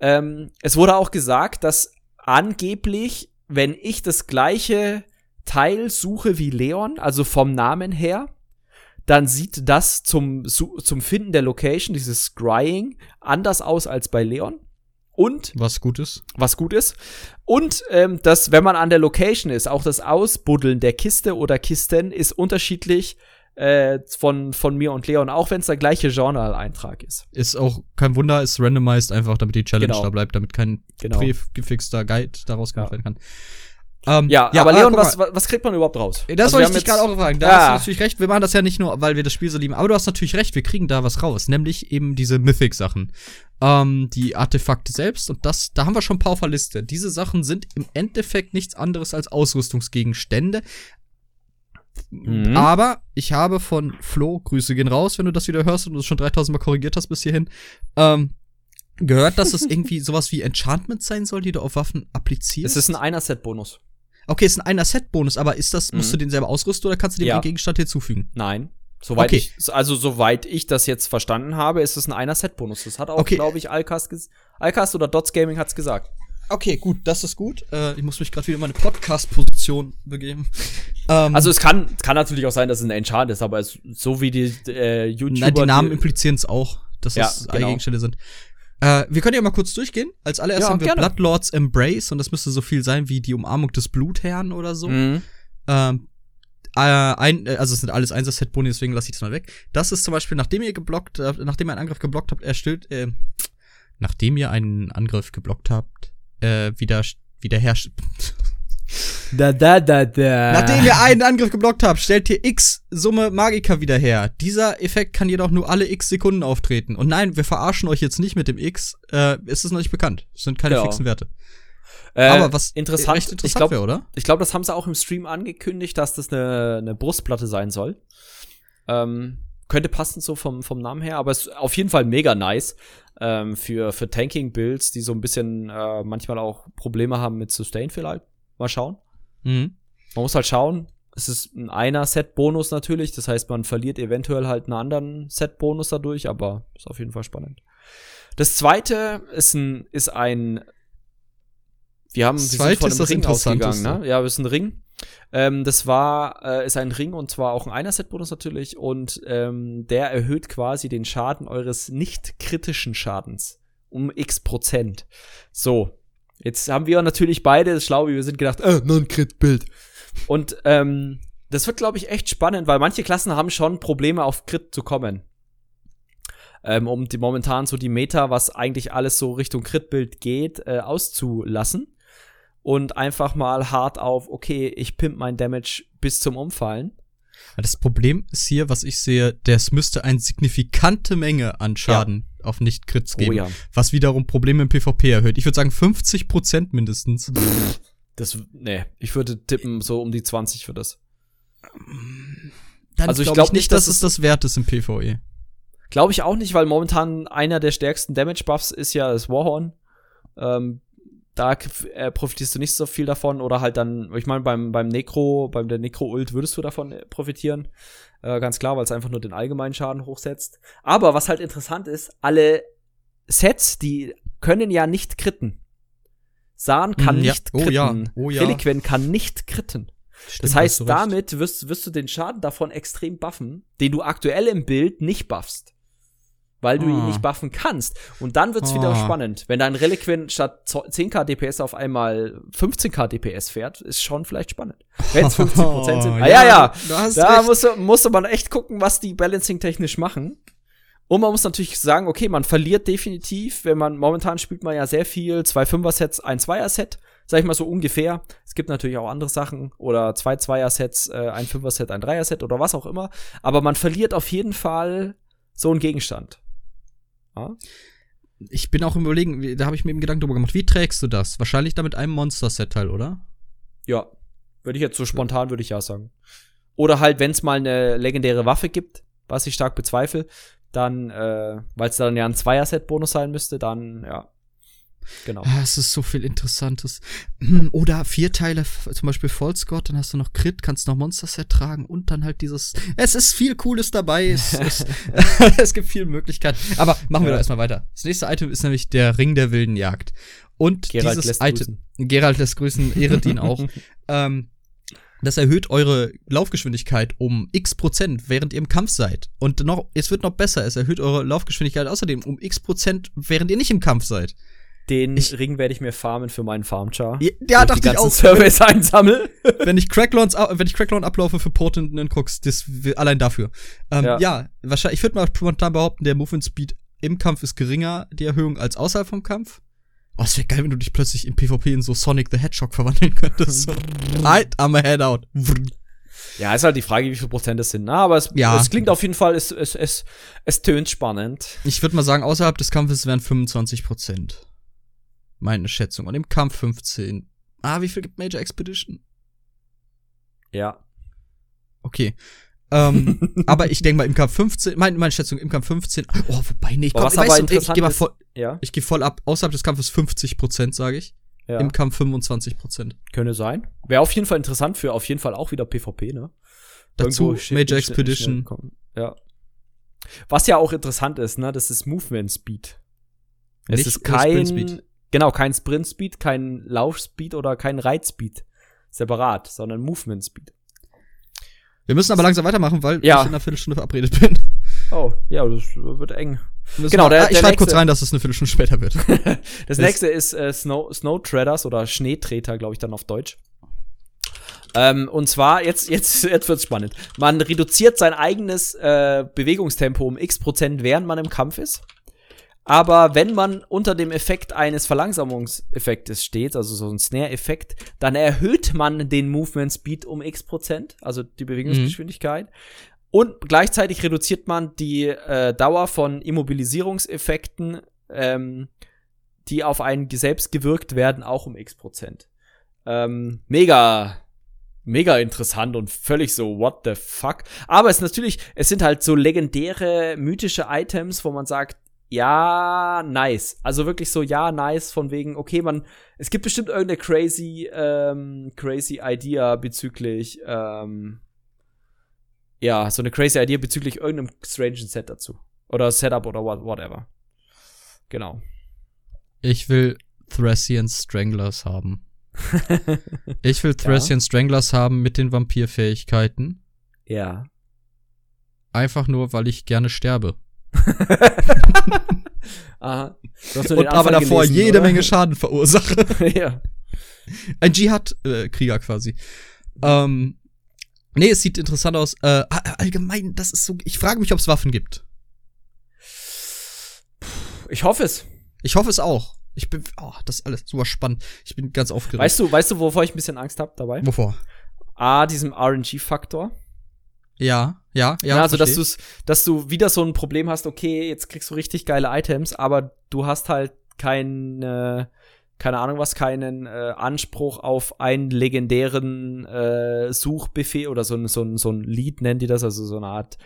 Ähm, es wurde auch gesagt, dass angeblich, wenn ich das gleiche Teil suche wie Leon, also vom Namen her, dann sieht das zum, zum Finden der Location, dieses Scrying, anders aus als bei Leon. Und was gut ist. Was gut ist. Und ähm, dass, wenn man an der Location ist, auch das Ausbuddeln der Kiste oder Kisten ist unterschiedlich äh, von, von mir und Leon, auch wenn es der gleiche Journal-Eintrag ist. Ist auch kein Wunder, ist randomized einfach, damit die Challenge Genau. da bleibt, damit kein Genau. prägefixter Guide daraus gemacht Ja. werden kann. Ähm, Ja, aber ah, Leon, mal. was, was kriegt man überhaupt raus? Das Also wollte ich dich gerade auch fragen. Da Ja. hast du natürlich recht. Wir machen das ja nicht nur, weil wir das Spiel so lieben. Aber du hast natürlich recht. Wir kriegen da was raus. Nämlich eben diese Mythic-Sachen. Ähm, die Artefakte selbst. Und das, da haben wir schon ein paar auf der Liste. Diese Sachen sind im Endeffekt nichts anderes als Ausrüstungsgegenstände. Mhm. Aber ich habe von Flo, Grüße gehen raus, wenn du das wieder hörst und du es schon 3000 Mal korrigiert hast bis hierhin, ähm, gehört, dass es irgendwie sowas wie Enchantment sein soll, die du auf Waffen applizierst. Es ist ein Einer-Set-Bonus. Okay, ist ein einer Set-Bonus, aber ist das, musst Mhm. du den selber ausrüsten oder kannst du dem Ja. einen Gegenstand hinzufügen? Nein. Soweit Okay. ich, also soweit ich das jetzt verstanden habe, ist es ein Einer-Set-Bonus. Das hat auch, Okay. glaube ich, Alcast, Alcast oder Dots Gaming hat's gesagt. Okay, gut, das ist gut. Äh, ich muss mich gerade wieder in meine Podcast-Position begeben. Ähm, Also es kann, es kann natürlich auch sein, dass es ein Enchant ist, aber es, so wie die äh, YouTuber. nein, die Namen implizieren es auch, dass Ja, es genau. Gegenstände sind. Äh, wir können ja mal kurz durchgehen. Als allererstes Ja, haben wir gerne. Bloodlords Embrace und das müsste so viel sein wie die Umarmung des Blutherrn oder so. Mhm. Ähm, äh, ein, äh, also es sind alles Einser-Set-Boni, deswegen lasse ich das mal weg. Das ist zum Beispiel, nachdem ihr geblockt, äh, nachdem ihr einen Angriff geblockt habt, erstellt, äh, nachdem ihr einen Angriff geblockt habt, äh, wieder, wieder herrscht. Da, da, da, da. Nachdem ihr einen Angriff geblockt habt, stellt ihr X Summe Magika wieder her. Dieser Effekt kann jedoch nur alle X Sekunden auftreten. Und nein, wir verarschen euch jetzt nicht mit dem X. Äh, es ist noch nicht bekannt. Es sind keine Ja. fixen Werte. äh, Aber was interessant, recht interessant ich glaube, wäre, oder? ich glaub, das haben sie auch im Stream angekündigt, dass das eine, eine Brustplatte sein soll. Ähm, könnte passen so vom, vom Namen her, aber es ist auf jeden Fall mega nice ähm, für, für Tanking-Builds, die so ein bisschen äh, manchmal auch Probleme haben mit Sustain vielleicht. Mal schauen. Mhm. Man muss halt schauen. Es ist ein einer Set-Bonus natürlich, das heißt, man verliert eventuell halt einen anderen Set-Bonus dadurch, aber ist auf jeden Fall spannend. Das zweite ist ein, ist ein, wir haben, Das wir zweite von einem Ring ausgegangen, ne? Ja, das ist ein Ring. Ähm, das war, äh, ist ein Ring und zwar auch ein einer Set-Bonus natürlich und ähm, der erhöht quasi den Schaden eures nicht kritischen Schadens um x Prozent. So. Jetzt haben wir natürlich beide, das schlau wie wir sind, gedacht, äh, Non-Crit-Bild. Und ähm, das wird, glaube ich, echt spannend, weil manche Klassen haben schon Probleme, auf Crit zu kommen. Ähm, um die momentan so die Meta, was eigentlich alles so Richtung Crit-Bild geht, äh, auszulassen. Und einfach mal hart auf, okay, ich pimp mein Damage bis zum Umfallen. Das Problem ist hier, was ich sehe, das müsste eine signifikante Menge an Schaden auf Nicht-Crits geben. Oh ja. Was wiederum Probleme im PvP erhöht. Ich würde sagen 50% mindestens. Das, nee, ich würde tippen so um die 20 für das. Dann Also ich glaub glaub nicht, nicht, dass dass es das wert ist im PvE. Glaube ich auch nicht, weil momentan einer der stärksten Damage-Buffs ist ja das Warhorn. Ähm, da äh, profitierst du nicht so viel davon. Oder halt dann, ich meine, beim, beim Necro, beim der Necro-Ult würdest du davon äh, profitieren. Äh, ganz klar, weil es einfach nur den allgemeinen Schaden hochsetzt. Aber was halt interessant ist, alle Sets, die können ja nicht kritten. Saan kann Mm, ja. nicht Oh kritten. ja. Oh ja. Reliquien kann nicht kritten. Stimmt, Das heißt, damit wirst, wirst du den Schaden davon extrem buffen, den du aktuell im Bild nicht buffst. Weil du ihn Ah. nicht buffen kannst. Und dann wird's wieder Ah. spannend. Wenn dein Reliquien statt zo- 10k DPS auf einmal 15k DPS fährt, ist schon vielleicht spannend. Wenn es 50% sind. Ah, ja, ja. Hast Da musste, musste man echt gucken, was die Balancing-technisch machen. Und man muss natürlich sagen, okay, man verliert definitiv, wenn man, momentan spielt man ja sehr viel, zwei Fünfer-Sets, ein Zweier-Set, sag ich mal so ungefähr. Es gibt natürlich auch andere Sachen oder zwei Zweier-Sets, äh, ein Fünfer-Set, ein Dreier-Set oder was auch immer. Aber man verliert auf jeden Fall so einen Gegenstand. Ja? Ich bin auch im Überlegen, da habe ich mir eben Gedanken drüber gemacht. Wie trägst du das? Wahrscheinlich da mit einem Monster-Set-Teil, oder? Ja, würde ich jetzt so spontan, würde ich ja sagen. Oder halt, wenn es mal eine legendäre Waffe gibt, was ich stark bezweifle, dann, äh, weil es dann ja ein Zweier-Set-Bonus sein müsste, dann, ja. Genau. Ah, es ist so viel Interessantes. Oder vier Teile, zum Beispiel False God, dann hast du noch Crit, kannst noch Monster-Set tragen und dann halt dieses. Es ist viel Cooles dabei. Es, es, es gibt viele Möglichkeiten. Aber machen wir Ja. doch erstmal weiter. Das nächste Item ist nämlich der Ring der wilden Jagd. Und Geralt dieses lässt Item. grüßen. Gerald lässt grüßen, ehret ihn auch. ähm, das erhöht eure Laufgeschwindigkeit um x Prozent, während ihr im Kampf seid. Und noch, es wird noch besser, es erhöht eure Laufgeschwindigkeit außerdem um x Prozent, während ihr nicht im Kampf seid. Den ich, Ring werde ich mir farmen für meinen Farmchar. Ja, ja dachte ich auch. Service einsammel. wenn ich Cracklawns, wenn ich Cracklawn ablaufe für Portent in Crux, das allein dafür. Ähm, ja. ja. wahrscheinlich, ich würde mal spontan behaupten, der Movement Speed im Kampf ist geringer, die Erhöhung, als außerhalb vom Kampf. Oh, es wäre geil, wenn du dich plötzlich im PvP in so Sonic the Hedgehog verwandeln könntest. So, I'm a head out. Ja, ist halt die Frage, wie viel Prozent das sind. Na, aber es, ja. es klingt auf jeden Fall, es, es, es, es tönt spannend. Ich würde mal sagen, außerhalb des Kampfes wären 25 Prozent. Meine Schätzung. Und im Kampf 15. Ah, wie viel gibt Major Expedition? Ja. Okay. ähm, aber ich denke mal im Kampf 15, meine, meine Schätzung im Kampf 15. Oh, wobei nee, komm, was aber du, ich gehe mal voll, ja? ich gehe voll ab. Außerhalb des Kampfes 50 Prozent, sage ich. Ja. Im Kampf 25 Prozent. Könnte sein. Wäre auf jeden Fall interessant für auf jeden Fall auch wieder PvP, ne? Dazu Major Expedition. Ja. Was ja auch interessant ist, ne, das ist Movement Speed. Es Nicht ist kein, genau, kein Sprint Speed, kein Lauf Speed oder kein Reitspeed separat, sondern Movement Speed. Wir müssen aber langsam weitermachen, weil ja. ich in einer Viertelstunde verabredet bin. Oh, ja, das wird eng. Genau, der, ich schreibe kurz rein, dass es eine Viertelstunde später wird. das nächste ist äh, Snow, Snow Treaders oder Schneetreter, glaube ich, dann auf Deutsch. Ähm, und zwar, jetzt, jetzt, jetzt wird's spannend. Man reduziert sein eigenes äh, Bewegungstempo um x Prozent, während man im Kampf ist. Aber wenn man unter dem Effekt eines Verlangsamungseffektes steht, also so ein Snare-Effekt, dann erhöht man den Movement Speed um x Prozent, also die Bewegungsgeschwindigkeit. Mhm. Und gleichzeitig reduziert man die äh, Dauer von Immobilisierungseffekten, ähm, die auf einen selbst gewirkt werden, auch um x Prozent. Ähm, mega, mega interessant und völlig so, what the fuck. Aber es ist natürlich, es sind halt so legendäre, mythische Items, wo man sagt, ja, nice. Also wirklich so, ja, nice, von wegen, okay, man, es gibt bestimmt irgendeine crazy, ähm, crazy Idea bezüglich, ähm, ja, so eine crazy Idea bezüglich irgendeinem strange Set dazu. Oder Setup oder what, whatever. Genau. Ich will Thracian Stranglers haben. ich will Thracian ja. Stranglers haben mit den Vampirfähigkeiten. Ja. Einfach nur, weil ich gerne sterbe. Aha. Und aber davor gelesen, jede oder? Menge Schaden verursache. ja. Ein Dschihad-Krieger quasi. Ähm, nee, es sieht interessant aus. Äh, allgemein, das ist so. Ich frage mich, ob es Waffen gibt. Ich hoffe es. Ich hoffe es auch. Ich bin, oh, das ist alles super spannend. Ich bin ganz aufgeregt. Weißt du, weißt du, wovor ich ein bisschen Angst habe dabei? Wovor? A, diesem RNG-Faktor. Ja, ja, ja. ja also, dass, du's, dass du wieder so ein Problem hast, okay, jetzt kriegst du richtig geile Items, aber du hast halt kein, äh, keine Ahnung was, keinen äh, Anspruch auf einen legendären äh, Suchbefehl oder so, so, so ein Lied nennt die das, also so eine Art,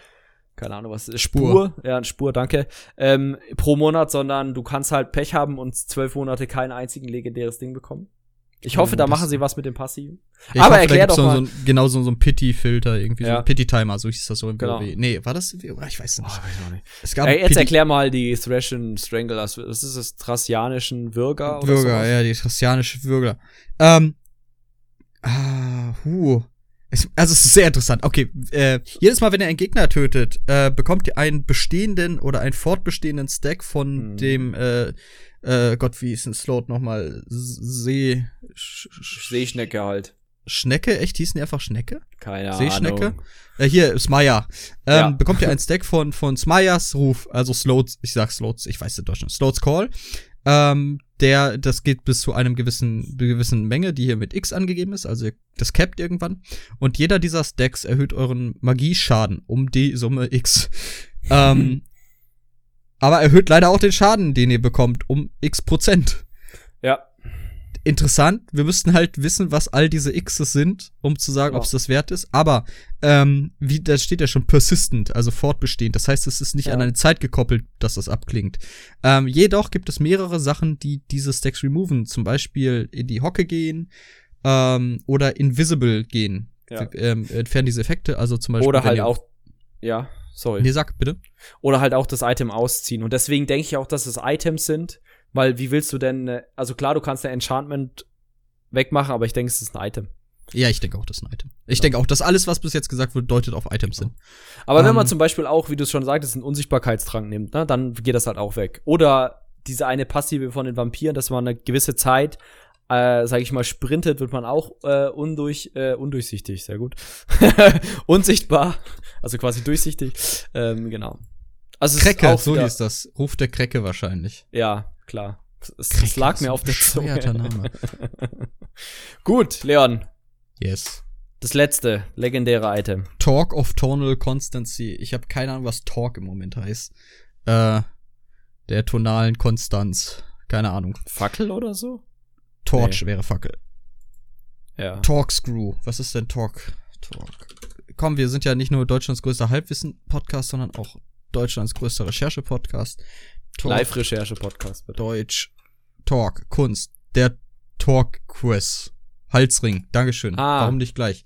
keine Ahnung was, Spur, Spur ja, Spur, danke, ähm, pro Monat, sondern du kannst halt Pech haben und zwölf Monate kein einzigen legendäres Ding bekommen. Ich hoffe, da machen sie was mit dem Passiven. Ja, Aber hoffe, erklär doch mal. So ein, genau so, so ein Pity-Filter, irgendwie ja. so ein Pity-Timer, so hieß das so im genau. WoW. Nee, war das? Ich weiß es nicht. Oh, weiß nicht. Es gab Ey, jetzt erklär mal die Thrasian Stranglers. Was ist das? Thracianischen Würger? Oder Würger, sowas? ja, die Thracianische Würger. Ähm, ah, huh. Es, also es ist sehr interessant. Okay, äh, jedes Mal, wenn ihr einen Gegner tötet, äh, bekommt ihr einen bestehenden oder einen fortbestehenden Stack von mhm. dem äh, äh, Gott, wie ist ein Slot nochmal? See. Seeschnecke halt. Schnecke? Echt? Hießen die einfach Schnecke? Keine Seeschnecke? Ahnung. Äh, hier, Smaya. Ähm, ja. Bekommt ihr einen Stack von, von Smayas Ruf, also Slots, ich sag Slots, ich weiß es Deutsch nicht, Slots Call. Ähm, der, das geht bis zu einem gewissen, gewissen Menge, die hier mit X angegeben ist, also das capped irgendwann. Und jeder dieser Stacks erhöht euren Magieschaden um die Summe X. ähm, aber erhöht leider auch den Schaden, den ihr bekommt, um x Prozent. Ja. Interessant. Wir müssten halt wissen, was all diese X's sind, um zu sagen, ja. ob es das wert ist. Aber ähm, wie, da steht ja schon persistent, also fortbestehend. Das heißt, es ist nicht ja. an eine Zeit gekoppelt, dass das abklingt. Ähm, jedoch gibt es mehrere Sachen, die diese Stacks removen. Zum Beispiel in die Hocke gehen ähm, oder invisible gehen. Ja. Ähm, entfernen diese Effekte. Also zum Beispiel. Oder halt auch, ja. Sorry. Nee, sag bitte. Oder halt auch das Item ausziehen. Und deswegen denke ich auch, dass es Items sind, weil wie willst du denn, also klar, du kannst ein Enchantment wegmachen, aber ich denke, es ist ein Item. Ja, ich denke auch, das ist ein Item. Ich genau. denke auch, dass alles, was bis jetzt gesagt wird, deutet auf Items hin. Aber ähm, wenn man zum Beispiel auch, wie du es schon sagtest, einen Unsichtbarkeitstrank nimmt, ne, dann geht das halt auch weg. Oder diese eine Passive von den Vampiren, dass man eine gewisse Zeit, äh, sag ich mal, sprintet, wird man auch äh, undurch, äh, undurchsichtig, sehr gut. Unsichtbar, also quasi durchsichtig. Ähm, genau. Also Krecke, so hieß das. Ruf der Krecke wahrscheinlich. Ja, klar. Es, es lag mir auf der Zunge. Name. Gut, Leon. Yes. Das letzte legendäre Item. Talk of Tonal Constancy. Ich habe keine Ahnung, was Talk im Moment heißt. Äh, der tonalen Konstanz. Keine Ahnung. Fackel oder so? Torch nee. wäre Fackel. Ja. Talk Screw. Was ist denn Talk? Talk. Komm, wir sind ja nicht nur Deutschlands größter Halbwissen-Podcast, sondern auch Deutschlands größter Recherche-Podcast. Live-Recherche-Podcast, bitte. Deutsch. Talk. Kunst. Der Talk-Quiz. Halsring. Dankeschön. Ah. Warum nicht gleich?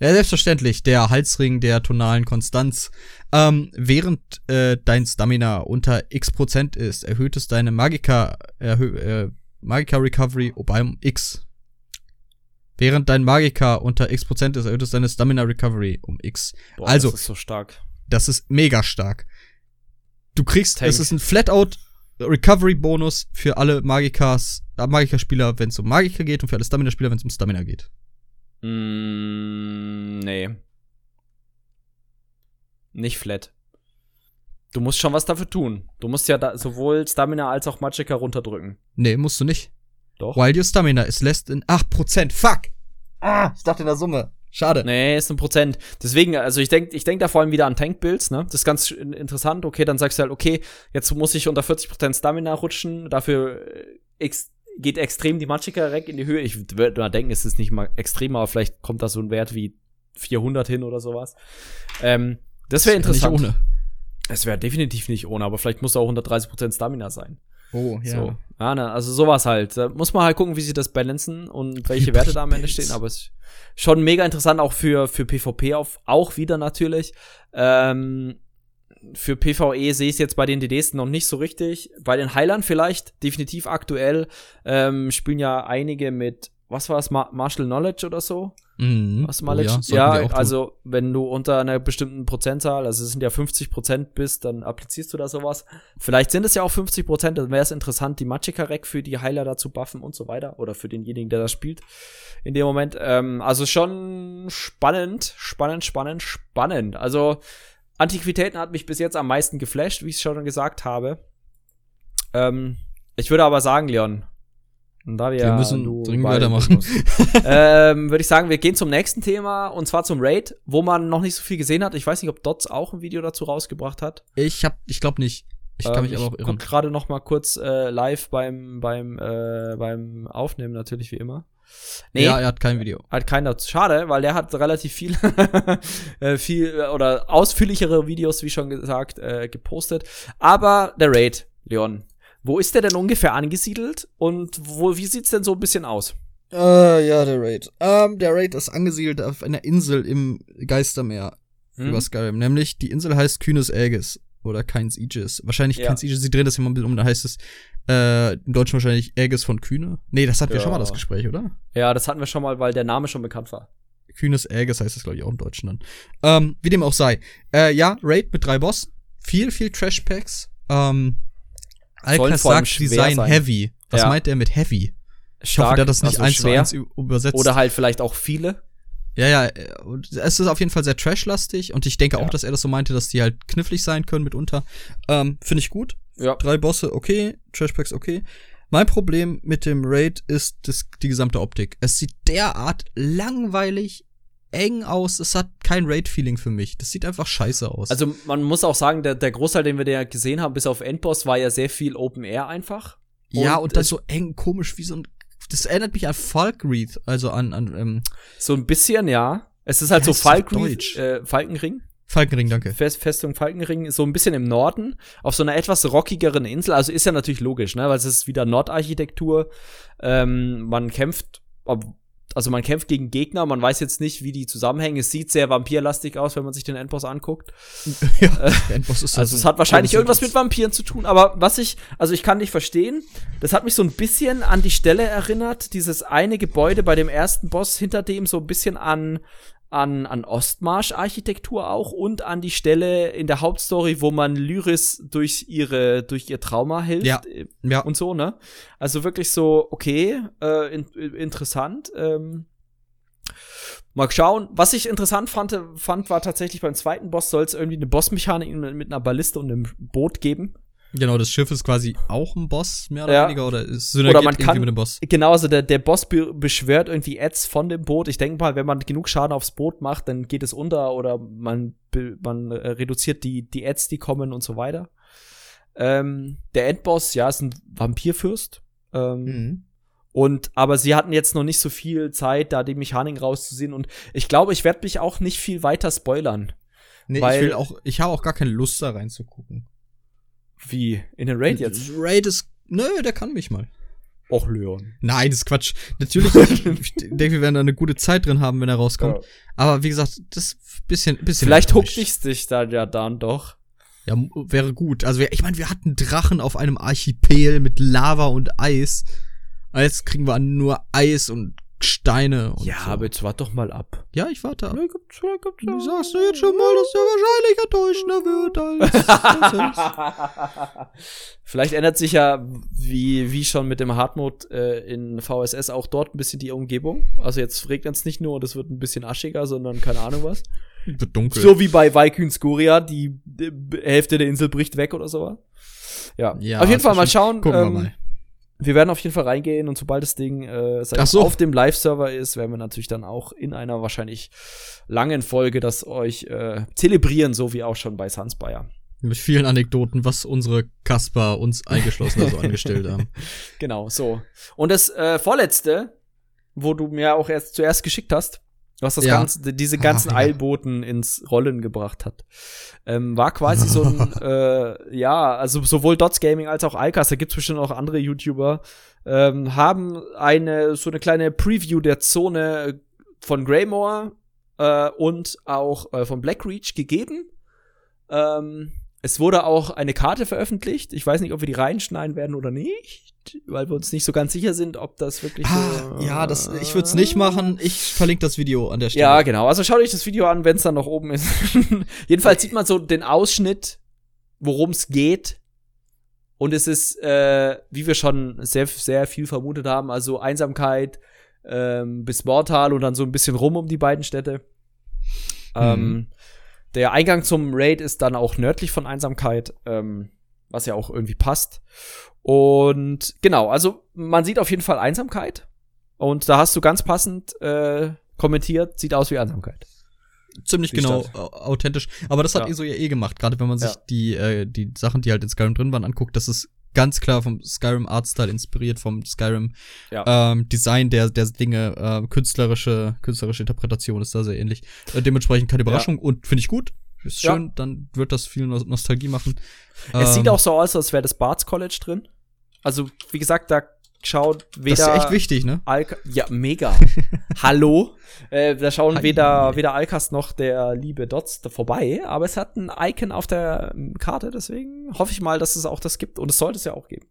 Ja, selbstverständlich, der Halsring der tonalen Konstanz. Ähm, während äh, dein Stamina unter x Prozent ist, erhöht es deine Magika, erhö äh, Magika Recovery um x. Während dein Magika unter x Prozent ist, erhöht es deine Stamina Recovery um x. Boah, also, das ist so stark. Das ist mega stark. Du kriegst, Tank. es ist ein Flatout Recovery Bonus für alle Magikas, äh, Magiker-Spieler, wenn es um Magiker geht und für alle Stamina-Spieler, wenn es um Stamina geht. Mm, nee. Nicht flat. Du musst schon was dafür tun. Du musst ja da sowohl Stamina als auch Magicka runterdrücken. Nee, musst du nicht. Doch. While your Stamina is less than 8%. Fuck! Ah, ich dachte in der Summe. Schade. Nee, ist ein Prozent. Deswegen, also ich denke ich denk da vor allem wieder an Tank-Builds, ne? Das ist ganz interessant. Okay, dann sagst du halt, okay, jetzt muss ich unter 40% Stamina rutschen, dafür äh, ex geht extrem die Magicka Rack in die Höhe. Ich würde mal denken, es ist nicht mal extrem, aber vielleicht kommt da so ein Wert wie 400 hin oder sowas. Ähm, das wäre interessant. Nicht ohne. Es wäre definitiv nicht ohne, aber vielleicht muss auch 130% Stamina sein. Oh, ja. So. Ja, ne, also sowas halt. Da muss man halt gucken, wie sie das balancen und welche Werte da am Ende stehen, aber es ist schon mega interessant, auch für, für PvP auf, auch wieder natürlich. Ähm, für PvE sehe ich es jetzt bei den DDs noch nicht so richtig. Bei den Heilern vielleicht, definitiv aktuell, ähm, spielen ja einige mit was war es, Martial Knowledge oder so? Mhm. Was Knowledge? Oh, ja, ja also wenn du unter einer bestimmten Prozentzahl, also es sind ja 50 Prozent bist, dann applizierst du da sowas. Vielleicht sind es ja auch 50 Prozent, dann wäre es interessant, die Magicka Rack für die Heiler dazu buffen und so weiter. Oder für denjenigen, der das spielt in dem Moment. Ähm, also schon spannend, spannend, spannend, spannend. Also Antiquitäten hat mich bis jetzt am meisten geflasht, wie ich es schon gesagt habe. Ähm, ich würde aber sagen, Leon, und da wir, wir müssen dringend weitermachen. ähm, Würde ich sagen, wir gehen zum nächsten Thema und zwar zum Raid, wo man noch nicht so viel gesehen hat. Ich weiß nicht, ob Dots auch ein Video dazu rausgebracht hat. Ich hab, ich glaube nicht. Ich kann ähm, mich aber auch irren. Ich gerade noch mal kurz äh, live beim beim äh, beim Aufnehmen natürlich wie immer. Nee, ja, er hat kein Video. Hat keiner. Schade, weil der hat relativ viel, äh, viel oder ausführlichere Videos, wie schon gesagt, äh, gepostet. Aber der Raid, Leon, wo ist der denn ungefähr angesiedelt und wo, wie sieht's denn so ein bisschen aus? Äh, ja, der Raid. Ähm, der Raid ist angesiedelt auf einer Insel im Geistermeer hm. über Skyrim. Nämlich, die Insel heißt Kühnes Aegis oder Keins Aegis. Wahrscheinlich ja. Keins Aegis, sie drehen das immer ein bisschen um, da heißt es äh, im Deutschen wahrscheinlich Aegis von Kühne. Nee, das hatten ja. wir schon mal das Gespräch, oder? Ja, das hatten wir schon mal, weil der Name schon bekannt war. Kühnes Aegis heißt das, glaube ich, auch im Deutschen dann. Ähm, wie dem auch sei. Äh, ja, Raid mit drei Boss. Viel, viel Trash-Packs. Ähm, Alka sagt, die seien sein. heavy. Was ja. meint er mit heavy? Ich Stark, hoffe, der das nicht also eins zu eins übersetzt. Oder halt vielleicht auch viele. Ja, ja, es ist auf jeden Fall sehr trashlastig und ich denke ja. auch, dass er das so meinte, dass die halt knifflig sein können mitunter. Ähm, Finde ich gut. Ja. Drei Bosse, okay. Trashpacks, okay. Mein Problem mit dem Raid ist das, die gesamte Optik. Es sieht derart langweilig, eng aus. Es hat kein Raid-Feeling für mich. Das sieht einfach scheiße aus. Also man muss auch sagen, der, der Großteil, den wir da gesehen haben, bis auf Endboss, war ja sehr viel Open Air einfach. Und ja, und das so eng, komisch, wie so ein. Das erinnert mich an Falkreath, also an, an ähm, So ein bisschen, ja. Es ist halt so Falkreath, äh, Falkenring. Falkenring, danke. Fest, Festung Falkenring, so ein bisschen im Norden, auf so einer etwas rockigeren Insel. Also ist ja natürlich logisch, ne, weil es ist wieder Nordarchitektur. Ähm, man kämpft, also man kämpft gegen Gegner, man weiß jetzt nicht, wie die zusammenhängen. Es sieht sehr vampirlastig aus, wenn man sich den Endboss anguckt. ja, äh, Endboss ist also es hat wahrscheinlich irgendwas mit Vampiren zu tun, aber was ich, also ich kann nicht verstehen, das hat mich so ein bisschen an die Stelle erinnert, dieses eine Gebäude bei dem ersten Boss, hinter dem so ein bisschen an an, an Ostmarsch-Architektur auch und an die Stelle in der Hauptstory, wo man Lyris durch ihre, durch ihr Trauma hilft. Ja. Äh, Ja. Und so, ne? Also wirklich so, okay, äh, in, interessant. Ähm, mal schauen. Was ich interessant fand, fand, war tatsächlich beim zweiten Boss soll es irgendwie eine Bossmechanik mit, mit einer Balliste und einem Boot geben. Genau, das Schiff ist quasi auch ein Boss, mehr oder Ja. weniger, oder ist Oder synergiert man irgendwie kann- mit dem Boss. Genau, also der, der Boss be beschwört irgendwie Ads von dem Boot. Ich denke mal, wenn man genug Schaden aufs Boot macht, dann geht es unter oder man, man äh, reduziert die, die Ads, die kommen und so weiter. Ähm, der Endboss, ja, ist ein Vampirfürst. Ähm, Mhm. Und aber sie hatten jetzt noch nicht so viel Zeit, da die Mechanik rauszusehen. Und ich glaube, ich werde mich auch nicht viel weiter spoilern. Nee, Weil- ich will auch, ich habe auch gar keine Lust da reinzugucken. Wie in den Raid jetzt. Raid ist, nö, der kann mich mal. Och, Leon. Nein, das ist Quatsch. Natürlich, ich denke, wir werden da eine gute Zeit drin haben, wenn er rauskommt. Ja. Aber wie gesagt, das ist bisschen, bisschen. Vielleicht huckt enttäuscht. dich da ja dann doch. Ja, wäre gut. Also, ich meine, wir hatten Drachen auf einem Archipel mit Lava und Eis. Jetzt kriegen wir nur Eis und Steine. Und ja, so. aber jetzt wart doch mal ab. Ja, ich warte ab. Vielleicht gibt's- vielleicht gibt's Du ja- sagst du jetzt schon mal, dass der wahrscheinlich enttäuschender wird als. Vielleicht ändert sich ja, wie, wie schon mit dem Hardmode äh, in VSS, auch dort ein bisschen die Umgebung. Also jetzt regnet es nicht nur und es wird ein bisschen aschiger, sondern keine Ahnung was. wird dunkel. So wie bei Vaikun Skuria, die äh, Hälfte der Insel bricht weg oder so. Ja, Ja, auf jeden Fall mal schauen. Gucken wir ähm, mal. Wir werden auf jeden Fall reingehen und sobald das Ding äh, so. auf dem Live-Server ist, werden wir natürlich dann auch in einer wahrscheinlich langen Folge das euch äh, zelebrieren, so wie auch schon bei Sunspire. Mit vielen Anekdoten, was unsere Kasper uns eingeschlossen so angestellt haben. Genau, so. Und das äh, vorletzte, wo du mir auch erst zuerst geschickt hast, was das Ja. ganze, diese ganzen Ah, ja. Eilboten ins Rollen gebracht hat, ähm, war quasi so ein, äh, ja, also sowohl Dots Gaming als auch Alkas, da gibt's bestimmt auch andere YouTuber, ähm, haben eine, so eine kleine Preview der Zone von Greymore äh, und auch äh, von Blackreach gegeben. Ähm, es wurde auch eine Karte veröffentlicht. Ich weiß nicht, ob wir die reinschneiden werden oder nicht, weil wir uns nicht so ganz sicher sind, ob das wirklich Ah, so. ja, das, ich würde es nicht machen. Ich verlinke das Video an der Stelle. Ja, genau. Also schaut euch das Video an, wenn es dann noch oben ist. Jedenfalls sieht man so den Ausschnitt, worum es geht. Und es ist, äh, wie wir schon sehr, sehr viel vermutet haben, also Einsamkeit ähm, bis Mortal und dann so ein bisschen rum um die beiden Städte. Ähm, der Eingang zum Raid ist dann auch nördlich von Einsamkeit, ähm, was ja auch irgendwie passt. Und genau, also man sieht auf jeden Fall Einsamkeit. Und da hast du ganz passend äh, kommentiert, sieht aus wie Einsamkeit. ziemlich Die genau Stadt. au- authentisch. Aber das hat Ja. ESO ja eh gemacht, gerade wenn man sich Ja. die, äh, die Sachen, die halt in Skyrim drin waren, anguckt. Das ist ganz klar vom Skyrim Artstyle inspiriert, vom Skyrim Ja. ähm, Design der, der Dinge, äh, künstlerische, künstlerische Interpretation ist da sehr ähnlich. Äh, dementsprechend keine Überraschung und finde ich gut. Ist Ja. schön, dann wird das viel Nos- Nostalgie machen. Es Ähm, sieht auch so aus, als wäre das Barts College drin. Also, wie gesagt, da schaut Das weder ist ja echt wichtig, ne? Alka ja, mega. Hallo. Äh, da schauen Hi. weder, weder Alkas noch der liebe Dots vorbei, aber es hat ein Icon auf der ähm, Karte, deswegen hoffe ich mal, dass es auch das gibt. Und es sollte es ja auch geben.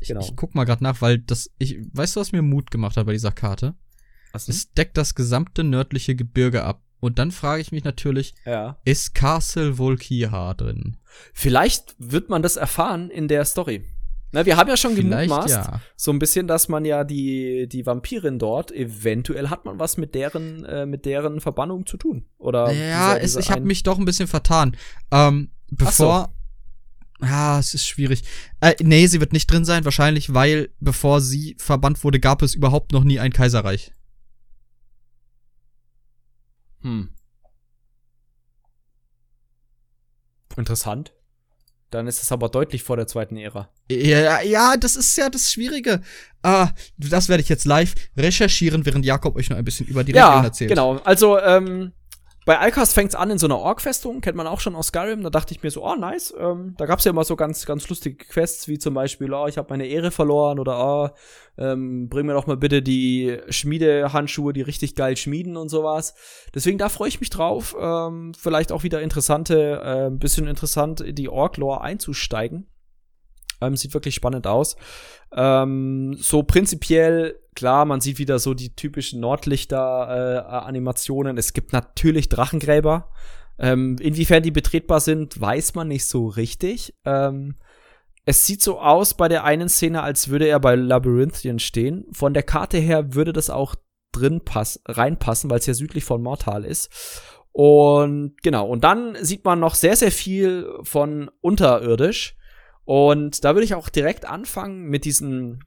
Genau. Ich guck mal gerade nach, weil das, ich, weißt du, was mir Mut gemacht hat bei dieser Karte? Was denn? Es deckt das gesamte nördliche Gebirge ab. Und dann frage ich mich natürlich, ja. ist Castle Volkihar drin? Vielleicht wird man das erfahren in der Story. Na, wir haben ja schon gemutmaßt, ja. so ein bisschen, dass man ja die, die Vampirin dort, eventuell hat man was mit deren, äh, mit deren Verbannung zu tun. Oder Ja, dieser- es, ich habe mich doch ein bisschen vertan. Ähm, bevor. Ja, es ist schwierig. Äh, nee, sie wird nicht drin sein, wahrscheinlich, weil bevor sie verbannt wurde, gab es überhaupt noch nie ein Kaiserreich. Hm. Interessant. Dann ist es aber deutlich vor der zweiten Ära. Ja, ja, das ist ja das Schwierige. Ah, das werde ich jetzt live recherchieren, während Jakob euch noch ein bisschen über die Ja, erzählt. genau. Also, ähm, bei Alcast fängt's an in so einer Ork-Festung, kennt man auch schon aus Skyrim. Da dachte ich mir so, oh, nice. Ähm, da gab's ja immer so ganz, ganz lustige Quests, wie zum Beispiel, oh, ich habe meine Ehre verloren oder oh, ähm, bring mir doch mal bitte die Schmiedehandschuhe, die richtig geil schmieden und sowas. Deswegen, da freue ich mich drauf. Ähm, vielleicht auch wieder interessante, äh, bisschen interessant in die Ork-Lore einzusteigen. Ähm, sieht wirklich spannend aus. Ähm, so prinzipiell, klar, man sieht wieder so die typischen Nordlichter-Animationen. Äh, es gibt natürlich Drachengräber. Ähm, inwiefern die betretbar sind, weiß man nicht so richtig. Ähm, es sieht so aus bei der einen Szene, als würde er bei Labyrinthian stehen. Von der Karte her würde das auch drin pass reinpassen, weil es ja südlich von Mortal ist. Und genau, und dann sieht man noch sehr, sehr viel von unterirdisch. Und da würde ich auch direkt anfangen mit diesen,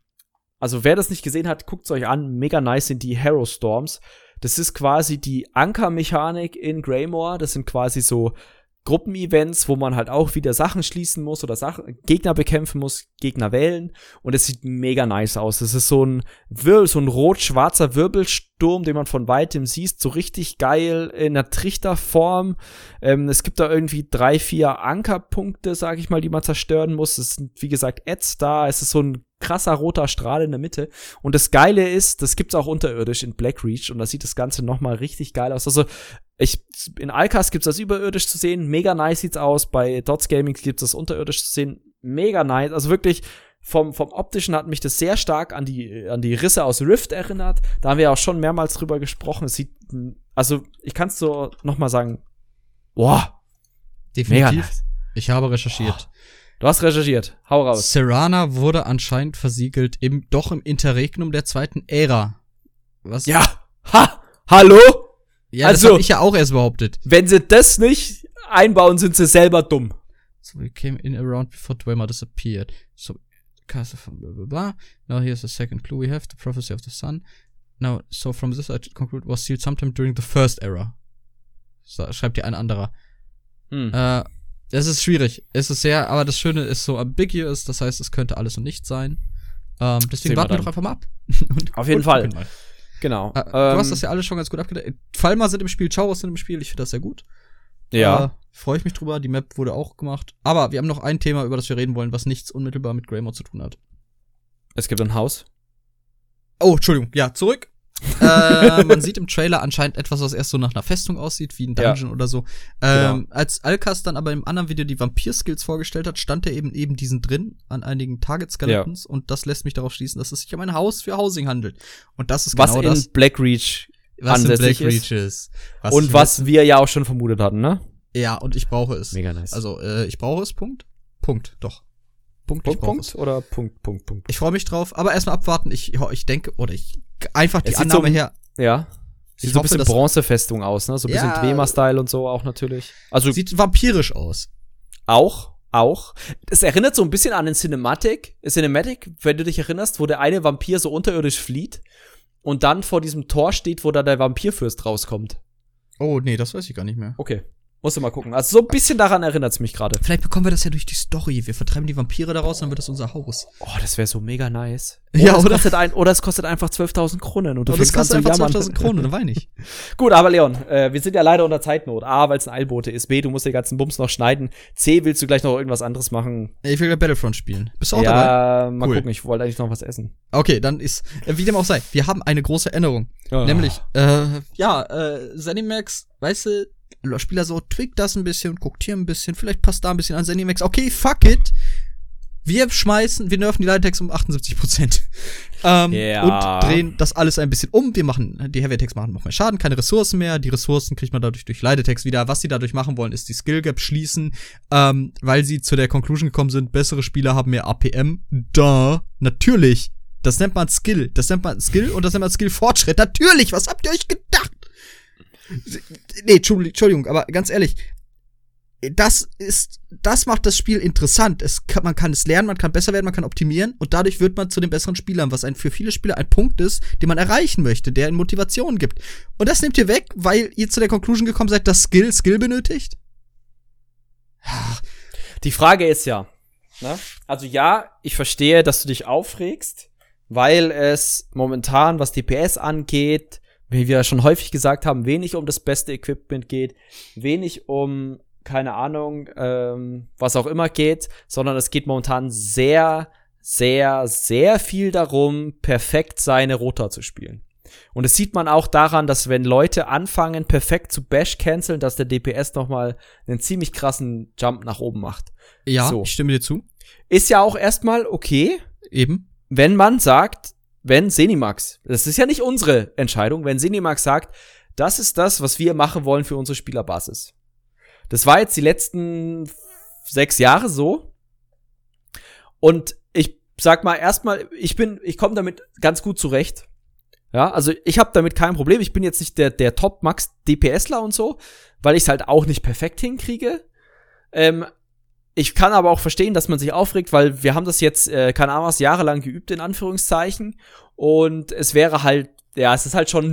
also wer das nicht gesehen hat, guckt es euch an, mega nice sind die Hero Storms. Das ist quasi die Ankermechanik in Greymore. Das sind quasi so Gruppenevents, wo man halt auch wieder Sachen schließen muss oder Sachen, Gegner bekämpfen muss, Gegner wählen. Und es sieht mega nice aus. Es ist so ein Wirbel, so ein rot-schwarzer Wirbelsturm, den man von weitem sieht, so richtig geil in der Trichterform. Ähm, es gibt da irgendwie drei, vier Ankerpunkte, sag ich mal, die man zerstören muss. Es sind, wie gesagt, Ads da. Es ist so ein krasser roter Strahl in der Mitte. Und das Geile ist, das gibt's auch unterirdisch in Blackreach und da sieht das Ganze nochmal richtig geil aus. Also ich, in Alcas gibt's das überirdisch zu sehen, mega nice sieht's aus. Bei Dots Gaming gibt's das unterirdisch zu sehen, mega nice. Also wirklich vom, vom optischen hat mich das sehr stark an die, an die Risse aus Rift erinnert. Da haben wir auch schon mehrmals drüber gesprochen. Es sieht, also ich kann's so nochmal sagen, boah, definitiv. Nice. Ich habe recherchiert. Du hast recherchiert. Hau raus. Serana wurde anscheinend versiegelt im, doch im Interregnum der zweiten Ära. Was? Ja. Ha! Hallo? Ja, also, das habe ich ja auch erst behauptet. Wenn sie das nicht einbauen, sind sie selber dumm. So we came in around before Dwemer disappeared. So, castle from blah blah blah. Now here's the second clue we have, the prophecy of the sun. Now, so from this I conclude was sealed sometime during the first era. So, schreibt hier ein anderer. Hm. Äh, es ist schwierig. Es ist sehr, aber das Schöne ist so ambiguous, das heißt, es könnte alles und nichts sein. Ähm, deswegen warten wir doch einfach mal ab. und, Auf jeden Fall. Genau. Äh, du hast ähm, das ja alles schon ganz gut abgedeckt. Falmer sind im Spiel, Chauros sind im Spiel. Ich finde das sehr gut. Ja. Äh, Freue ich mich drüber. Die Map wurde auch gemacht. Aber wir haben noch ein Thema, über das wir reden wollen, was nichts unmittelbar mit Greymore zu tun hat. Es gibt ein Haus. Oh, Entschuldigung. Ja, zurück. Äh, man sieht im Trailer anscheinend etwas, was erst so nach einer Festung aussieht, wie ein Dungeon ja. oder so. Ähm, genau. Als Alkas dann aber im anderen Video die Vampir-Skills vorgestellt hat, stand er eben eben diesen drin an einigen Target-Skeletons ja. und das lässt mich darauf schließen, dass es sich um ein Haus für Housing handelt. Und das ist was genau das. Was in Blackreach was in Blackreach ist. Was und was wir ja auch schon vermutet hatten, ne? Ja, und ich brauche es. Mega nice. Also, äh, ich brauche es, Punkt. Punkt, doch. Punkt, Punkt, Punkt oder Punkt, Punkt, Punkt. Ich freue mich drauf, aber erstmal abwarten. Ich, ich denke, oder ich einfach die Annahme so, her. Ja. Sieht ich so ein bisschen Bronzefestung aus, ne? So ein bisschen ja, Dwemer-Style und so auch natürlich. Also sieht vampirisch aus. Auch, auch. Es erinnert so ein bisschen an den Cinematic, Cinematic, wenn du dich erinnerst, wo der eine Vampir so unterirdisch flieht und dann vor diesem Tor steht, wo da der Vampirfürst rauskommt. Oh, nee, das weiß ich gar nicht mehr. Okay. Musst du mal gucken. Also so ein bisschen daran erinnert es mich gerade. Vielleicht bekommen wir das ja durch die Story. Wir vertreiben die Vampire daraus, dann wird das unser Haus. Oh, das wäre so mega nice. Oder ja, oder? Es kostet ein, oder es kostet einfach 12.000 Kronen. Und du oder es kostet einfach 12.000 Kronen, dann weine ich. Gut, aber Leon, äh, wir sind ja leider unter Zeitnot. A, weil es ein Eilbote ist. B, du musst den ganzen Bums noch schneiden. C, willst du gleich noch irgendwas anderes machen? Ich will Battlefront spielen. Bist du auch ja, dabei? Ja, mal cool. gucken. Ich wollte eigentlich noch was essen. Okay, dann ist, äh, wie dem auch sei, wir haben eine große Änderung. Oh. Nämlich, äh, ja, äh, Zenimax, weißt du, Spieler so, twickt das ein bisschen, guckt hier ein bisschen, vielleicht passt da ein bisschen an Zenimax. Okay, fuck it. Wir schmeißen, wir nerven die Leitetext um 78 Prozent. ähm, yeah. Und drehen das alles ein bisschen um. Wir machen, die Heavy Attacks machen noch mehr Schaden, keine Ressourcen mehr. Die Ressourcen kriegt man dadurch durch Leitetext wieder. Was sie dadurch machen wollen, ist die Skill Gap schließen, ähm, weil sie zu der Conclusion gekommen sind, bessere Spieler haben mehr APM. Da, natürlich. Das nennt man Skill. Das nennt man Skill und das nennt man Skill Fortschritt. Natürlich. Was habt ihr euch gedacht? Nee, Entschuldigung, aber ganz ehrlich, das ist, das macht das Spiel interessant. Es kann, man kann es lernen, man kann besser werden, man kann optimieren und dadurch wird man zu den besseren Spielern, was ein, für viele Spieler ein Punkt ist, den man erreichen möchte, der in Motivation gibt. Und das nehmt ihr weg, weil ihr zu der Conclusion gekommen seid, dass Skill Skill benötigt? Die Frage ist ja, ne? Also ja, ich verstehe, dass du dich aufregst, weil es momentan, was DPS angeht, wie wir schon häufig gesagt haben, wenig um das beste Equipment geht, wenig um, keine Ahnung, ähm, was auch immer geht, sondern es geht momentan sehr, sehr, sehr viel darum, perfekt seine Rota zu spielen. Und das sieht man auch daran, dass wenn Leute anfangen, perfekt zu Bash canceln, dass der DPS noch mal einen ziemlich krassen Jump nach oben macht. Ja, so. ich stimme dir zu. Ist ja auch erstmal okay. Eben. Wenn man sagt, wenn Senimax, das ist ja nicht unsere Entscheidung, wenn Senimax sagt, das ist das, was wir machen wollen für unsere Spielerbasis. Das war jetzt die letzten sechs Jahre so. Und ich sag mal erstmal, ich bin, ich komme damit ganz gut zurecht. Ja, also ich habe damit kein Problem. Ich bin jetzt nicht der, der Top-Max-DPSler und so, weil ich es halt auch nicht perfekt hinkriege. Ähm, ich kann aber auch verstehen, dass man sich aufregt, weil wir haben das jetzt, äh, keine was jahrelang geübt, in Anführungszeichen. Und es wäre halt, ja, es ist halt schon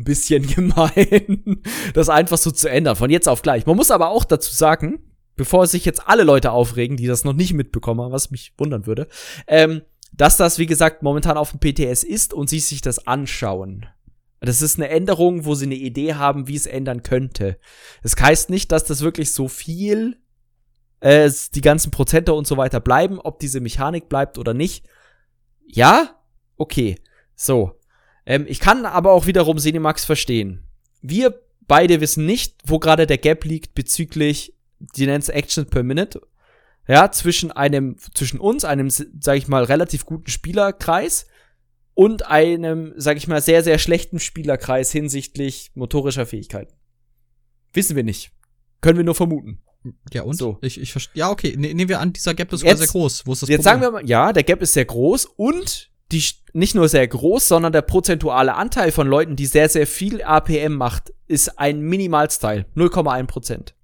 ein bisschen gemein, das einfach so zu ändern, von jetzt auf gleich. Man muss aber auch dazu sagen, bevor sich jetzt alle Leute aufregen, die das noch nicht mitbekommen haben, was mich wundern würde, ähm, dass das, wie gesagt, momentan auf dem PTS ist und sie sich das anschauen. Das ist eine Änderung, wo sie eine Idee haben, wie es ändern könnte. Das heißt nicht, dass das wirklich so viel, äh, die ganzen Prozente und so weiter bleiben, ob diese Mechanik bleibt oder nicht. Ja, okay. So. Ähm, ich kann aber auch wiederum Cinemax verstehen. Wir beide wissen nicht, wo gerade der Gap liegt bezüglich, die nennt Action per Minute ja, zwischen einem, zwischen uns, einem, sag ich mal, relativ guten Spielerkreis und einem, sag ich mal, sehr, sehr schlechten Spielerkreis hinsichtlich motorischer Fähigkeiten. Wissen wir nicht. Können wir nur vermuten. Ja, und? So. Ich, ich Ja, okay. Ne, nehmen wir an, dieser Gap ist sogar sehr groß. Wo ist das Jetzt Problem? sagen wir mal, ja, der Gap ist sehr groß und die, nicht nur sehr groß, sondern der prozentuale Anteil von Leuten, die sehr, sehr viel APM macht, ist ein Minimalsteil. 0,1 Prozent.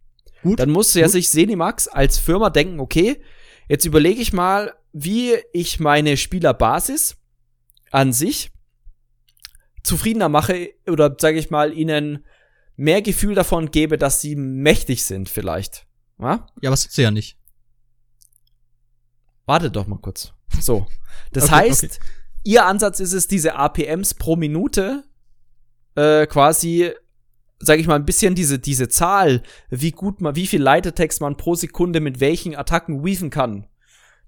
Gut. Dann muss ja sich Senimax als Firma denken, okay, jetzt überlege ich mal, wie ich meine Spielerbasis an sich zufriedener mache oder sage ich mal ihnen mehr Gefühl davon gebe, dass sie mächtig sind vielleicht. Ja, ja das sie ja nicht. Warte doch mal kurz. So. Das okay, heißt, okay. ihr Ansatz ist es, diese APMs pro Minute äh, quasi sage ich mal, ein bisschen diese, diese Zahl, wie gut man, wie viel Leitertext man pro Sekunde mit welchen Attacken weaven kann.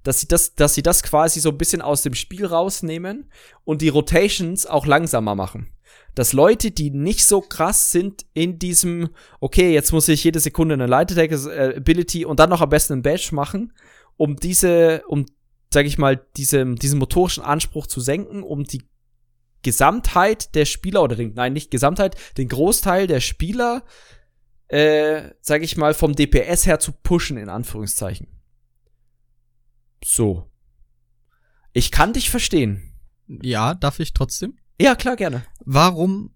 Dass sie das, dass sie das quasi so ein bisschen aus dem Spiel rausnehmen und die Rotations auch langsamer machen. Dass Leute, die nicht so krass sind in diesem, okay, jetzt muss ich jede Sekunde eine Leitertext äh, Ability und dann noch am besten ein Badge machen, um diese, um, sag ich mal, diese, diesen motorischen Anspruch zu senken, um die Gesamtheit der Spieler oder den, nein, nicht Gesamtheit, den Großteil der Spieler, äh, sag ich mal, vom DPS her zu pushen, in Anführungszeichen. So. Ich kann dich verstehen. Ja, darf ich trotzdem? Ja, klar, gerne. Warum,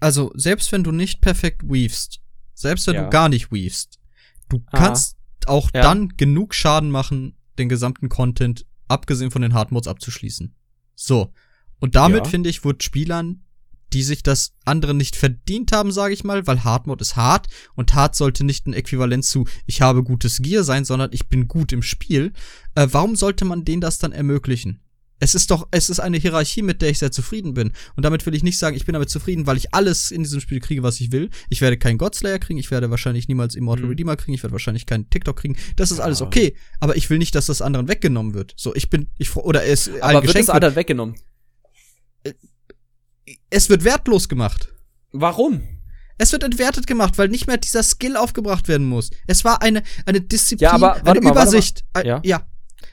also, selbst wenn du nicht perfekt weavest, selbst wenn ja. du gar nicht weavest, du Aha. kannst auch ja. dann genug Schaden machen, den gesamten Content, abgesehen von den Hardmodes abzuschließen. So. Und damit, ja. finde ich, wird Spielern, die sich das andere nicht verdient haben, sage ich mal, weil Hard Mode ist hart und hart sollte nicht ein Äquivalent zu ich habe gutes Gear sein, sondern ich bin gut im Spiel. Äh, warum sollte man denen das dann ermöglichen? Es ist doch, es ist eine Hierarchie, mit der ich sehr zufrieden bin. Und damit will ich nicht sagen, ich bin damit zufrieden, weil ich alles in diesem Spiel kriege, was ich will. Ich werde keinen Godslayer kriegen, ich werde wahrscheinlich niemals Immortal mhm. Redeemer kriegen, ich werde wahrscheinlich keinen TikTok kriegen. Das ist ja. alles okay. Aber ich will nicht, dass das anderen weggenommen wird. So, ich bin, ich, oder es, aber wird es anderen weggenommen? es wird wertlos gemacht. Warum? Es wird entwertet gemacht, weil nicht mehr dieser Skill aufgebracht werden muss. Es war eine, eine Disziplin, ja, aber, eine mal, Übersicht. Ja. ja.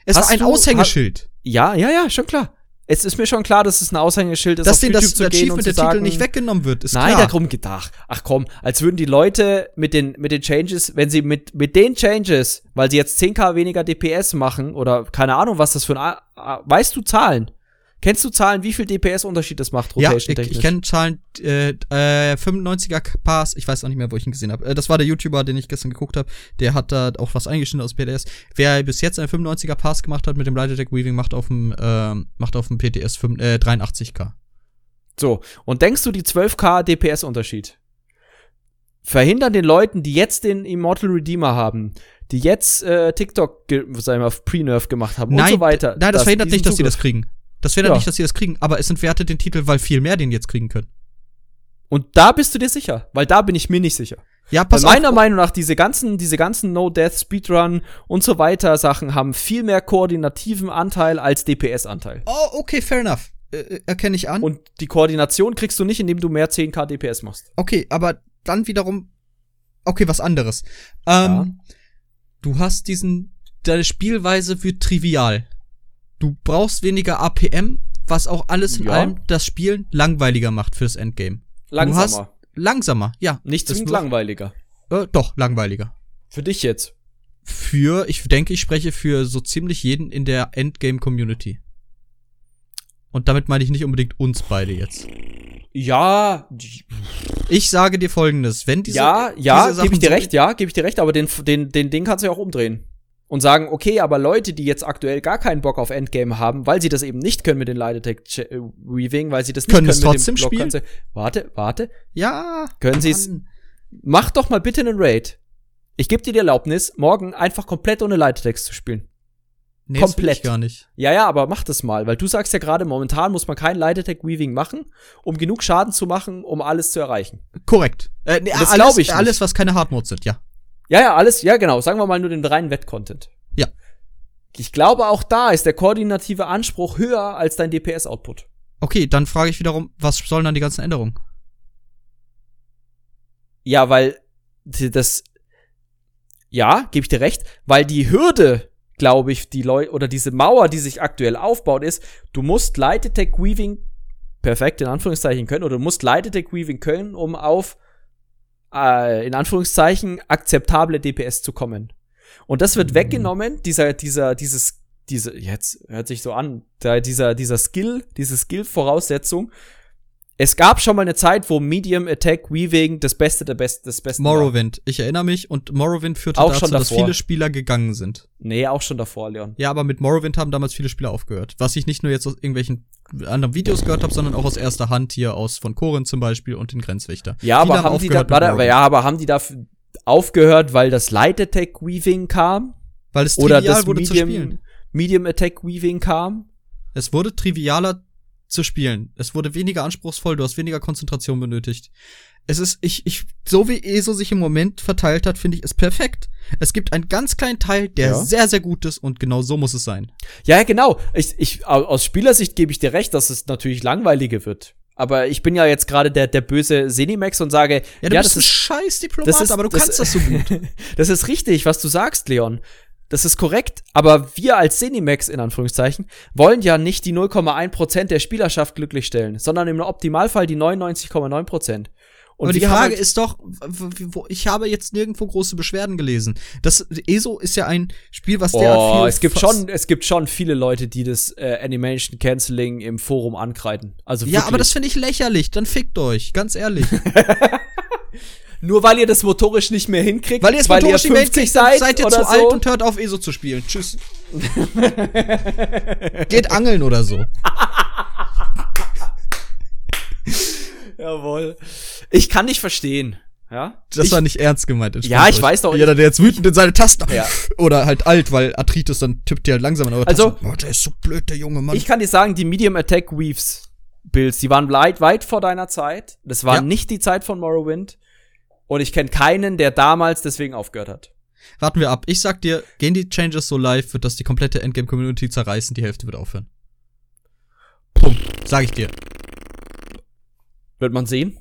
Es Hast war ein du, Aushängeschild. Ja, ja, ja, schon klar. Es ist mir schon klar, dass es ein Aushängeschild ist. Dass denen das Achievement der Titel nicht weggenommen wird, ist nein, klar. darum gedacht. Ach komm, als würden die Leute mit den, mit den Changes, wenn sie mit, mit den Changes, weil sie jetzt 10k weniger DPS machen oder keine Ahnung, was das für ein, weißt du Zahlen? Kennst du Zahlen, wie viel DPS-Unterschied das macht, rotation Ja, ich, ich kenne Zahlen, äh, äh, 95er Pass, ich weiß auch nicht mehr, wo ich ihn gesehen habe. Äh, das war der YouTuber, den ich gestern geguckt habe. Der hat da auch was eingeschnitten aus PTS. Wer bis jetzt einen 95er Pass gemacht hat mit dem Light Attack Weaving, macht auf dem, äh, macht auf dem PTS 5, äh, 83k. So, und denkst du, die 12k DPS-Unterschied verhindern den Leuten, die jetzt den Immortal Redeemer haben, die jetzt äh, TikTok, sagen wir, Pre-Nerf gemacht haben nein, und so weiter. Nein, das verhindert nicht, dass sie das kriegen. Das wäre ja. nicht, dass sie das kriegen, aber es entwertet den Titel, weil viel mehr den jetzt kriegen können. Und da bist du dir sicher, weil da bin ich mir nicht sicher. Ja, pass weil meiner auf. Meinung nach, diese ganzen, diese ganzen No-Death, Speedrun und so weiter Sachen haben viel mehr koordinativen Anteil als DPS-Anteil. Oh, okay, fair enough. Äh, äh, erkenne ich an. Und die Koordination kriegst du nicht, indem du mehr 10k DPS machst. Okay, aber dann wiederum, okay, was anderes. Ähm, ja. Du hast diesen deine Spielweise wird trivial. Du brauchst weniger APM, was auch alles in ja. allem das Spielen langweiliger macht fürs Endgame. Langsamer. langsamer, ja. Nicht zwingend langweiliger. Äh, doch, langweiliger. Für dich jetzt. Für, ich denke, ich spreche für so ziemlich jeden in der Endgame-Community. Und damit meine ich nicht unbedingt uns beide jetzt. Ja. Ich sage dir folgendes, wenn diese. Ja, ja, gebe ich dir recht, ja, gebe ich dir recht, aber den, den, den Ding kannst du ja auch umdrehen. Und sagen, okay, aber Leute, die jetzt aktuell gar keinen Bock auf Endgame haben, weil sie das eben nicht können mit den Light Attack äh, Weaving, weil sie das nicht können, können es trotzdem Block, spielen. Warte, warte. Ja. Können sie es. Mach doch mal bitte einen Raid. Ich gebe dir die Erlaubnis, morgen einfach komplett ohne Light Attacks zu spielen. Nee, komplett. Das gar nicht. Ja, ja, aber mach das mal, weil du sagst ja gerade, momentan muss man kein Light Attack Weaving machen, um genug Schaden zu machen, um alles zu erreichen. Korrekt. Äh, nee, das glaube ich. Alles, was keine Hard Modes sind, ja. Ja, ja, alles, ja, genau. Sagen wir mal nur den reinen Wett-Content. Ja. Ich glaube, auch da ist der koordinative Anspruch höher als dein DPS-Output. Okay, dann frage ich wiederum, was sollen dann die ganzen Änderungen? Ja, weil das, ja, gebe ich dir recht, weil die Hürde glaube ich, die Leute oder diese Mauer, die sich aktuell aufbaut, ist, du musst Light Attack Weaving perfekt in Anführungszeichen können oder du musst Light Attack Weaving können, um auf äh, in Anführungszeichen akzeptable DPS zu kommen. Und das wird mhm. weggenommen, dieser, dieser, dieses, diese, jetzt hört sich so an, da, dieser, dieser Skill, diese Skill-Voraussetzung, es gab schon mal eine Zeit, wo Medium Attack Weaving das Beste der Beste des Besten Morrowind. War. Ich erinnere mich und Morrowind führte auch dazu, dass viele Spieler gegangen sind. Nee, auch schon davor, Leon. Ja, aber mit Morrowind haben damals viele Spieler aufgehört. Was ich nicht nur jetzt aus irgendwelchen anderen Videos gehört habe, sondern auch aus erster Hand hier aus von Korin zum Beispiel und den Grenzwächter. Ja, aber haben, haben die da, warte, ja, aber haben die da aufgehört, weil das Light Attack Weaving kam? Weil es trivial Oder das wurde Medium, Medium Attack Weaving kam? Es wurde trivialer zu spielen. Es wurde weniger anspruchsvoll, du hast weniger Konzentration benötigt. Es ist, ich, ich, so wie ESO sich im Moment verteilt hat, finde ich, ist perfekt. Es gibt einen ganz kleinen Teil, der ja. sehr, sehr gut ist und genau so muss es sein. Ja, genau. Ich, ich, aus Spielersicht gebe ich dir recht, dass es natürlich langweiliger wird. Aber ich bin ja jetzt gerade der, der böse Senimax und sage, ja, du ja, bist das ein ist, scheiß Diplomat, ist, aber du das, kannst das so gut. das ist richtig, was du sagst, Leon. Das ist korrekt, aber wir als Cinemax in Anführungszeichen wollen ja nicht die 0,1% der Spielerschaft glücklich stellen, sondern im Optimalfall die 99,9%. Und aber die Frage halt ist doch, ich habe jetzt nirgendwo große Beschwerden gelesen. Das ESO ist ja ein Spiel, was der oh, es gibt schon, es gibt schon viele Leute, die das äh, Animation Canceling im Forum ankreiden. Also ja, aber das finde ich lächerlich. Dann fickt euch, ganz ehrlich. Nur weil ihr das motorisch nicht mehr hinkriegt, weil, ihr weil ihr 50 seid, seid ihr zu so. alt und hört auf ESO zu spielen. Tschüss. Geht angeln oder so. Jawohl. Ich kann nicht verstehen. Ja? Das ich, war nicht ernst gemeint. Ja, ich euch. weiß doch. Jeder, der jetzt wütend in seine Tasten. Ja. Oder halt alt, weil Arthritis, dann tippt der halt langsam an eure Also, Tasten. Oh, der ist so blöd, der junge Mann. Ich kann dir sagen, die Medium Attack Weaves Builds, die waren weit, weit vor deiner Zeit. Das war ja. nicht die Zeit von Morrowind. Und ich kenne keinen, der damals deswegen aufgehört hat. Warten wir ab. Ich sag dir, gehen die Changes so live, wird das die komplette Endgame-Community zerreißen, die Hälfte wird aufhören. Punkt. Sag ich dir. Wird man sehen.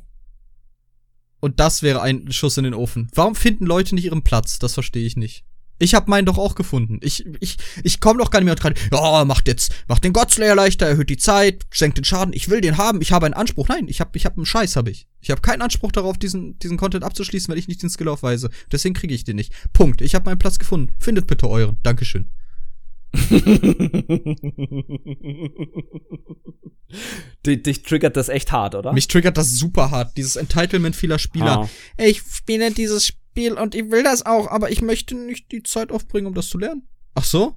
Und das wäre ein Schuss in den Ofen. Warum finden Leute nicht ihren Platz? Das verstehe ich nicht. Ich habe meinen doch auch gefunden. Ich, ich, ich komme doch gar nicht mehr dran. Ja, macht jetzt, macht den Godslayer leichter, erhöht die Zeit, senkt den Schaden. Ich will den haben. Ich habe einen Anspruch. Nein, ich habe, ich habe einen Scheiß, habe ich. Ich habe keinen Anspruch darauf, diesen, diesen Content abzuschließen, weil ich nicht den Skill aufweise. Deswegen kriege ich den nicht. Punkt. Ich habe meinen Platz gefunden. Findet bitte euren. Dankeschön. dich, dich triggert das echt hart, oder? Mich triggert das super hart. Dieses Entitlement vieler Spieler. Ah. Ich spiele dieses Spiel und ich will das auch, aber ich möchte nicht die Zeit aufbringen, um das zu lernen. Ach so?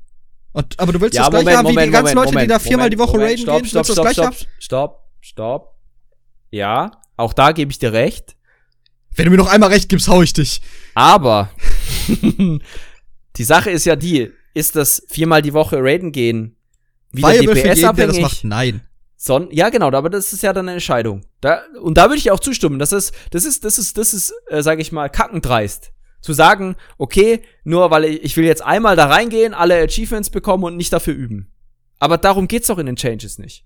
Und, aber du willst ja, das Moment, gleiche haben wie die ganzen Moment, Leute, die da viermal die Woche raiden stopp, gehen? Stopp, stopp, stopp, stopp, stopp, stopp. Ja, auch da gebe ich dir recht. Wenn du mir noch einmal recht gibst, hau ich dich. Aber die Sache ist ja die, ist das viermal die Woche raiden gehen wieder DPS-abhängig? Nein. Son ja, genau, aber das ist ja dann eine Entscheidung. Da, und da würde ich auch zustimmen. Das ist, das ist, das ist, das ist, äh, sage ich mal, kackendreist. Zu sagen, okay, nur weil ich, ich will jetzt einmal da reingehen, alle Achievements bekommen und nicht dafür üben. Aber darum geht's doch in den Changes nicht.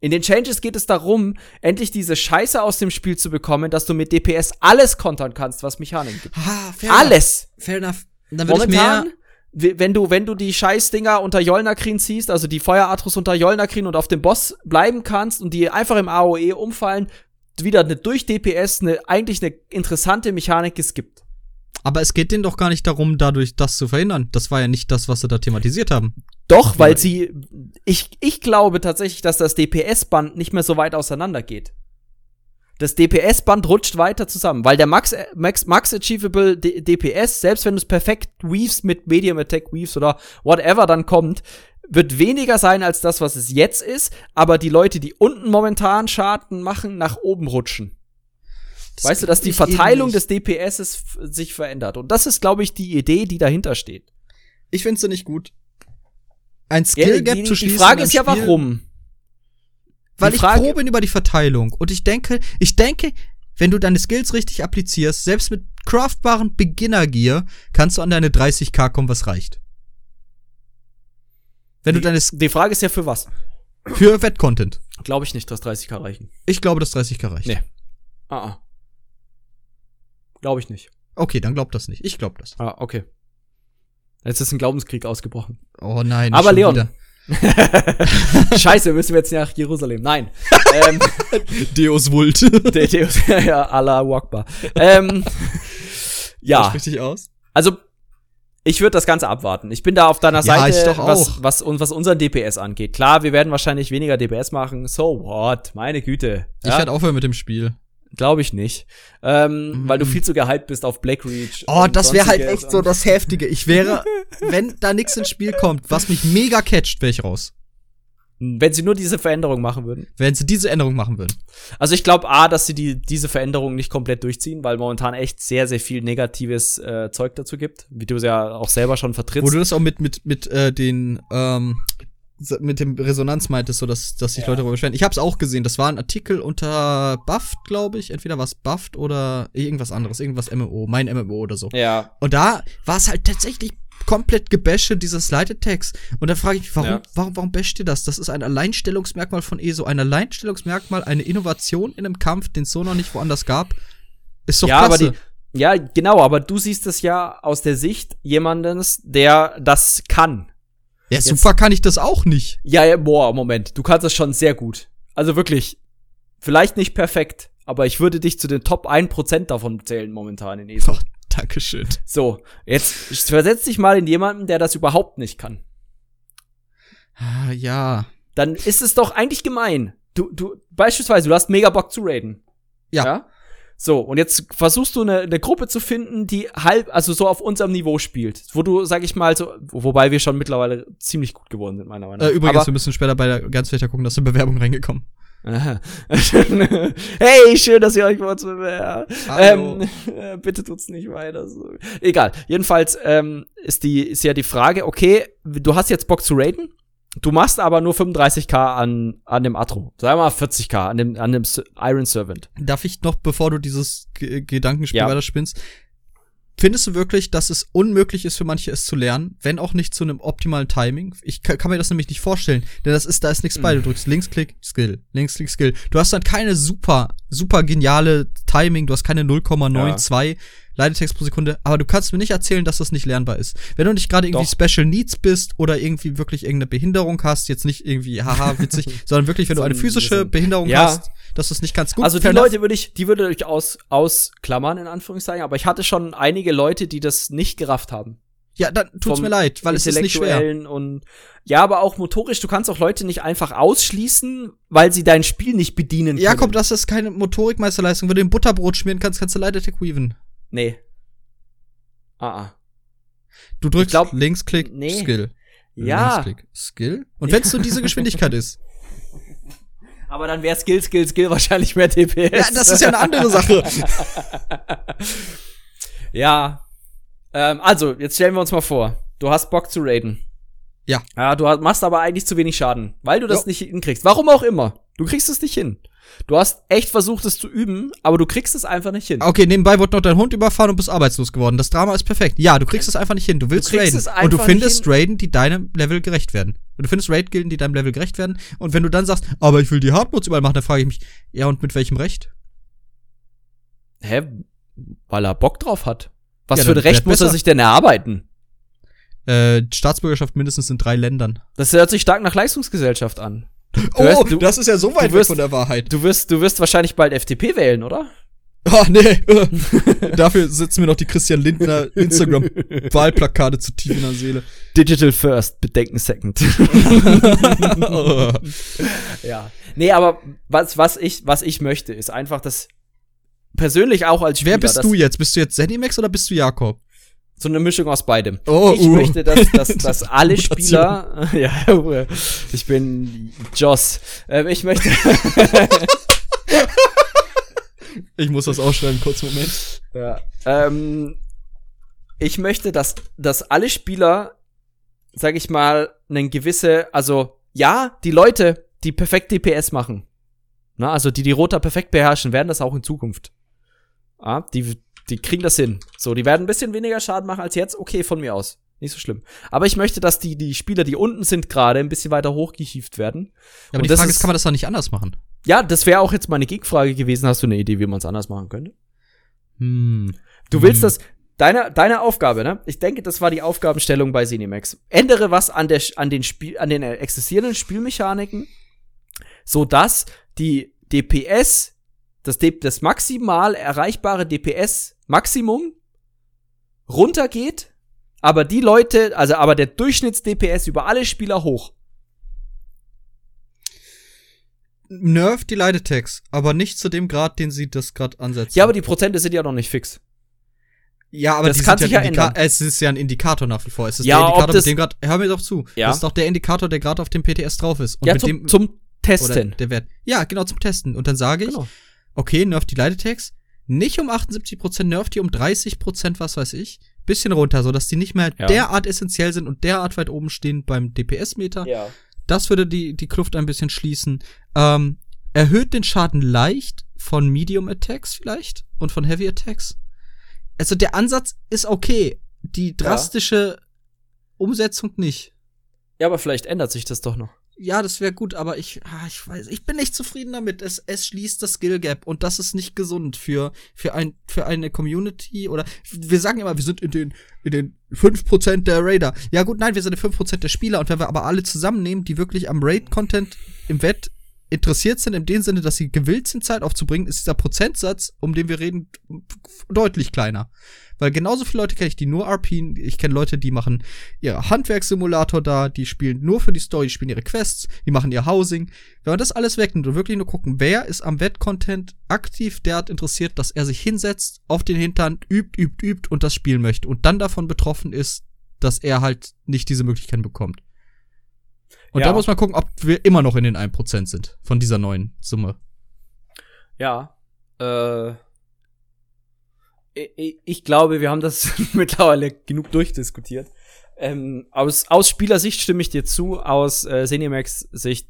In den Changes geht es darum, endlich diese Scheiße aus dem Spiel zu bekommen, dass du mit DPS alles kontern kannst, was Mechaniken gibt. Ah, fair alles. Enough. Fair enough. Dann Momentan wenn du, wenn du die Scheißdinger unter Jolnakrin ziehst, also die Feueratrus unter Jolnakrin und auf dem Boss bleiben kannst und die einfach im AOE umfallen, wieder eine durch DPS eine, eigentlich eine interessante Mechanik es gibt. Aber es geht denen doch gar nicht darum, dadurch das zu verhindern. Das war ja nicht das, was sie da thematisiert haben. Doch, weil sie, ich, ich glaube tatsächlich, dass das DPS-Band nicht mehr so weit auseinander geht. Das DPS-Band rutscht weiter zusammen, weil der Max, Max, Max Achievable D DPS, selbst wenn du es perfekt weaves mit Medium Attack Weaves oder whatever dann kommt, wird weniger sein als das, was es jetzt ist, aber die Leute, die unten momentan Schaden machen, nach oben rutschen. Das weißt du, dass die Verteilung des DPS sich verändert. Und das ist, glaube ich, die Idee, die dahinter steht. Ich finde sie nicht gut. Ein Skill Gap ja, die, zu schließen. Die Frage ist ja, warum? Weil ich froh bin über die Verteilung. Und ich denke, ich denke, wenn du deine Skills richtig applizierst, selbst mit craftbaren Beginner Gear, kannst du an deine 30k kommen, was reicht. Wenn die, du deine Die Frage ist ja für was? Für Wettcontent. Glaube ich nicht, dass 30k reichen. Ich glaube, dass 30k reicht. Nee. Ah, ah. Glaube ich nicht. Okay, dann glaubt das nicht. Ich glaube das. Ah, okay. Jetzt ist ein Glaubenskrieg ausgebrochen. Oh nein. Aber Leon. Scheiße, müssen wir jetzt nach Jerusalem. Nein. ähm, Deus Vult. De Deus, ja, Allah Wakbar. Ähm, ja. richtig aus? Also, ich würde das Ganze abwarten. Ich bin da auf deiner ja, Seite, was, was, was unseren DPS angeht. Klar, wir werden wahrscheinlich weniger DPS machen. So what? Meine Güte. Ja? Ich werde aufhören mit dem Spiel. Glaube ich nicht. Ähm, mm. Weil du viel zu gehypt bist auf Blackreach. Oh, das wäre halt echt so das Heftige. Ich wäre, wenn da nichts ins Spiel kommt, was mich mega catcht, wäre ich raus. Wenn sie nur diese Veränderung machen würden. Wenn sie diese Änderung machen würden. Also ich glaube A, dass sie die, diese Veränderung nicht komplett durchziehen, weil momentan echt sehr, sehr viel negatives äh, Zeug dazu gibt, wie du es ja auch selber schon vertrittst. Wo du das auch mit, mit, mit äh, den ähm, mit dem Resonanz meintest, so dass, dass sich ja. Leute darüber beschweren. Ich habe es auch gesehen. Das war ein Artikel unter Buffed, glaube ich. Entweder was Buffed oder irgendwas anderes, irgendwas MMO, mein MMO oder so. Ja. Und da war es halt tatsächlich komplett gebäsche dieses Lighted Text. Und da frage ich mich, warum, ja. warum, warum basht ihr das? Das ist ein Alleinstellungsmerkmal von ESO, ein Alleinstellungsmerkmal, eine Innovation in einem Kampf, den es so noch nicht woanders gab. Ist doch ja, klasse. Aber die, ja, genau, aber du siehst es ja aus der Sicht jemandes, der das kann. Ja, Jetzt, super kann ich das auch nicht. Ja, ja, boah, Moment. Du kannst das schon sehr gut. Also wirklich. Vielleicht nicht perfekt, aber ich würde dich zu den Top 1% davon zählen momentan in ESO. Oh, Dankeschön. So, jetzt versetz dich mal in jemanden, der das überhaupt nicht kann. Ah, ja. Dann ist es doch eigentlich gemein. Du, du, beispielsweise, du hast mega Bock zu raiden. Ja. ja? So, und jetzt versuchst du eine, eine Gruppe zu finden, die halb, also so auf unserem Niveau spielt. Wo du, sag ich mal, so, wobei wir schon mittlerweile ziemlich gut geworden sind, meiner Meinung nach. Äh, übrigens, Aber, wir müssen später bei der ganz vielleicht gucken, dass eine Bewerbung reingekommen. hey, schön, dass ihr euch bei uns bewerbt. Ähm, äh, bitte tut's nicht weiter. So. Egal. Jedenfalls ähm, ist die ist ja die Frage, okay, du hast jetzt Bock zu raiden, Du machst aber nur 35k an, an dem Atro. Sag mal 40k an dem, an dem Iron Servant. Darf ich noch, bevor du dieses G Gedankenspiel ja. weiter spinnst, Findest du wirklich, dass es unmöglich ist für manche es zu lernen, wenn auch nicht zu einem optimalen Timing? Ich kann, kann mir das nämlich nicht vorstellen, denn das ist da ist nichts bei. Du mhm. drückst Linksklick Skill, Linksklick Skill. Du hast dann keine super super geniale Timing, du hast keine 0,92 ja. Leidetext pro Sekunde, aber du kannst mir nicht erzählen, dass das nicht lernbar ist. Wenn du nicht gerade irgendwie Doch. Special Needs bist oder irgendwie wirklich irgendeine Behinderung hast, jetzt nicht irgendwie haha witzig, sondern wirklich, wenn so du eine physische Behinderung ja. hast, dass du es nicht ganz gut Also die Leute würde ich, die würde ich aus, ausklammern, in Anführungszeichen, aber ich hatte schon einige Leute, die das nicht gerafft haben. Ja, dann tut's mir leid, weil es ist nicht schwer. Und ja, aber auch motorisch, du kannst auch Leute nicht einfach ausschließen, weil sie dein Spiel nicht bedienen können. Ja, komm, das ist keine Motorikmeisterleistung. Wenn du ein Butterbrot schmieren kannst, kannst du leider Tech weaven. Nee. Ah, ah. Du drückst glaub, Linksklick, nee. Skill. Ja. Linksklick, Skill. Und wenn es so diese Geschwindigkeit ist. Aber dann wäre Skill, Skill, Skill wahrscheinlich mehr DPS. Ja, das ist ja eine andere Sache. ja. Ähm, also, jetzt stellen wir uns mal vor. Du hast Bock zu raiden. Ja. Ja, du machst aber eigentlich zu wenig Schaden, weil du das jo. nicht hinkriegst. Warum auch immer. Du kriegst es nicht hin. Du hast echt versucht, es zu üben, aber du kriegst es einfach nicht hin. Okay, nebenbei wurde noch dein Hund überfahren und bist arbeitslos geworden. Das Drama ist perfekt. Ja, du kriegst es einfach nicht hin. Du willst du raiden. Und du findest Raiden, die deinem Level gerecht werden. Und du findest Raid-Gilden, die deinem Level gerecht werden. Und wenn du dann sagst, aber ich will die Hardmodes überall machen, dann frage ich mich, ja, und mit welchem Recht? Hä? Weil er Bock drauf hat. Was ja, für ein Recht muss er sich denn erarbeiten? Äh, Staatsbürgerschaft mindestens in drei Ländern. Das hört sich stark nach Leistungsgesellschaft an. Du oh, wirst, du, das ist ja so weit wirst, weg von der Wahrheit. Du wirst, du wirst wahrscheinlich bald FDP wählen, oder? Ah, oh, nee. Dafür sitzen mir noch die Christian Lindner Instagram-Wahlplakate zu tief in der Seele. Digital first, bedenken second. oh. Ja. Nee, aber was, was, ich, was ich möchte, ist einfach, dass persönlich auch als Spieler. Wer bist du jetzt? Bist du jetzt Zenimax oder bist du Jakob? So eine Mischung aus beidem. Oh, ich uh. möchte, dass, dass, dass alle Spieler. ja, ich bin Joss. Ähm, ich möchte. Ich muss das ausschreiben, kurz Moment. Ja. Ähm, ich möchte, dass, dass alle Spieler, sag ich mal, eine gewisse, also ja, die Leute, die perfekt DPS machen, na, also die die Rota perfekt beherrschen, werden das auch in Zukunft. Ja, die, die kriegen das hin. So, die werden ein bisschen weniger Schaden machen als jetzt. Okay, von mir aus. Nicht so schlimm. Aber ich möchte, dass die, die Spieler, die unten sind gerade, ein bisschen weiter hochgehieft werden. Ja, aber Und die Frage ist, kann man das doch nicht anders machen? Ja, das wäre auch jetzt meine Gegenfrage gewesen. Hast du eine Idee, wie man es anders machen könnte? Hm. Du willst hm. das, deine, deine Aufgabe, ne? Ich denke, das war die Aufgabenstellung bei Cinemax. Ändere was an der, an den Spiel, an den existierenden Spielmechaniken, so dass die DPS, das, das maximal erreichbare DPS Maximum runtergeht aber die Leute, also aber der Durchschnitts-DPS über alle Spieler hoch. Nerf die Attacks, aber nicht zu dem Grad, den sie das gerade ansetzen. Ja, aber die Prozente sind ja noch nicht fix. Ja, aber das kann sich ja ändern. Es ist ja ein Indikator nach wie vor. Es ist ja, der Indikator, mit dem grad, hör mir doch zu. Ja. Das ist doch der Indikator, der gerade auf dem PTS drauf ist. Und ja, mit zum, dem, zum Testen. der Wert. Ja, genau, zum Testen. Und dann sage ich, genau. okay, nerf die Attacks. Nicht um 78%, nerf die um 30%, was weiß ich bisschen runter, so dass die nicht mehr ja. derart essentiell sind und derart weit oben stehen beim DPS-Meter. Ja. Das würde die, die Kluft ein bisschen schließen. Ähm, erhöht den Schaden leicht von Medium Attacks vielleicht und von Heavy Attacks. Also der Ansatz ist okay. Die drastische ja. Umsetzung nicht. Ja, aber vielleicht ändert sich das doch noch ja, das wäre gut, aber ich, ah, ich weiß, ich bin nicht zufrieden damit. Es, es schließt das Skill Gap und das ist nicht gesund für, für ein, für eine Community oder, wir sagen immer, wir sind in den, in den fünf Prozent der Raider. Ja gut, nein, wir sind in fünf Prozent der Spieler und wenn wir aber alle zusammennehmen, die wirklich am Raid-Content im Wett interessiert sind, in dem Sinne, dass sie gewillt sind, Zeit aufzubringen, ist dieser Prozentsatz, um den wir reden, deutlich kleiner. Weil genauso viele Leute kenne ich, die nur RP, ich kenne Leute, die machen ihre Handwerkssimulator da, die spielen nur für die Story, die spielen ihre Quests, die machen ihr Housing. Wenn man das alles wegnimmt und wirklich nur gucken, wer ist am Wettcontent aktiv derart interessiert, dass er sich hinsetzt, auf den Hintern, übt, übt, übt und das spielen möchte und dann davon betroffen ist, dass er halt nicht diese Möglichkeit bekommt. Und ja. da muss man gucken, ob wir immer noch in den 1% sind von dieser neuen Summe. Ja. Äh, ich glaube, wir haben das mittlerweile genug durchdiskutiert. Ähm, aus, aus Spielersicht stimme ich dir zu, aus äh, Cinemax-Sicht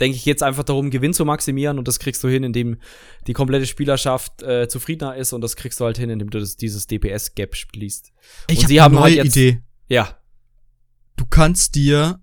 denke ich jetzt einfach darum, Gewinn zu maximieren und das kriegst du hin, indem die komplette Spielerschaft äh, zufriedener ist und das kriegst du halt hin, indem du das, dieses DPS-Gap schließt. Ich habe eine neue halt jetzt, Idee. Ja. Du kannst dir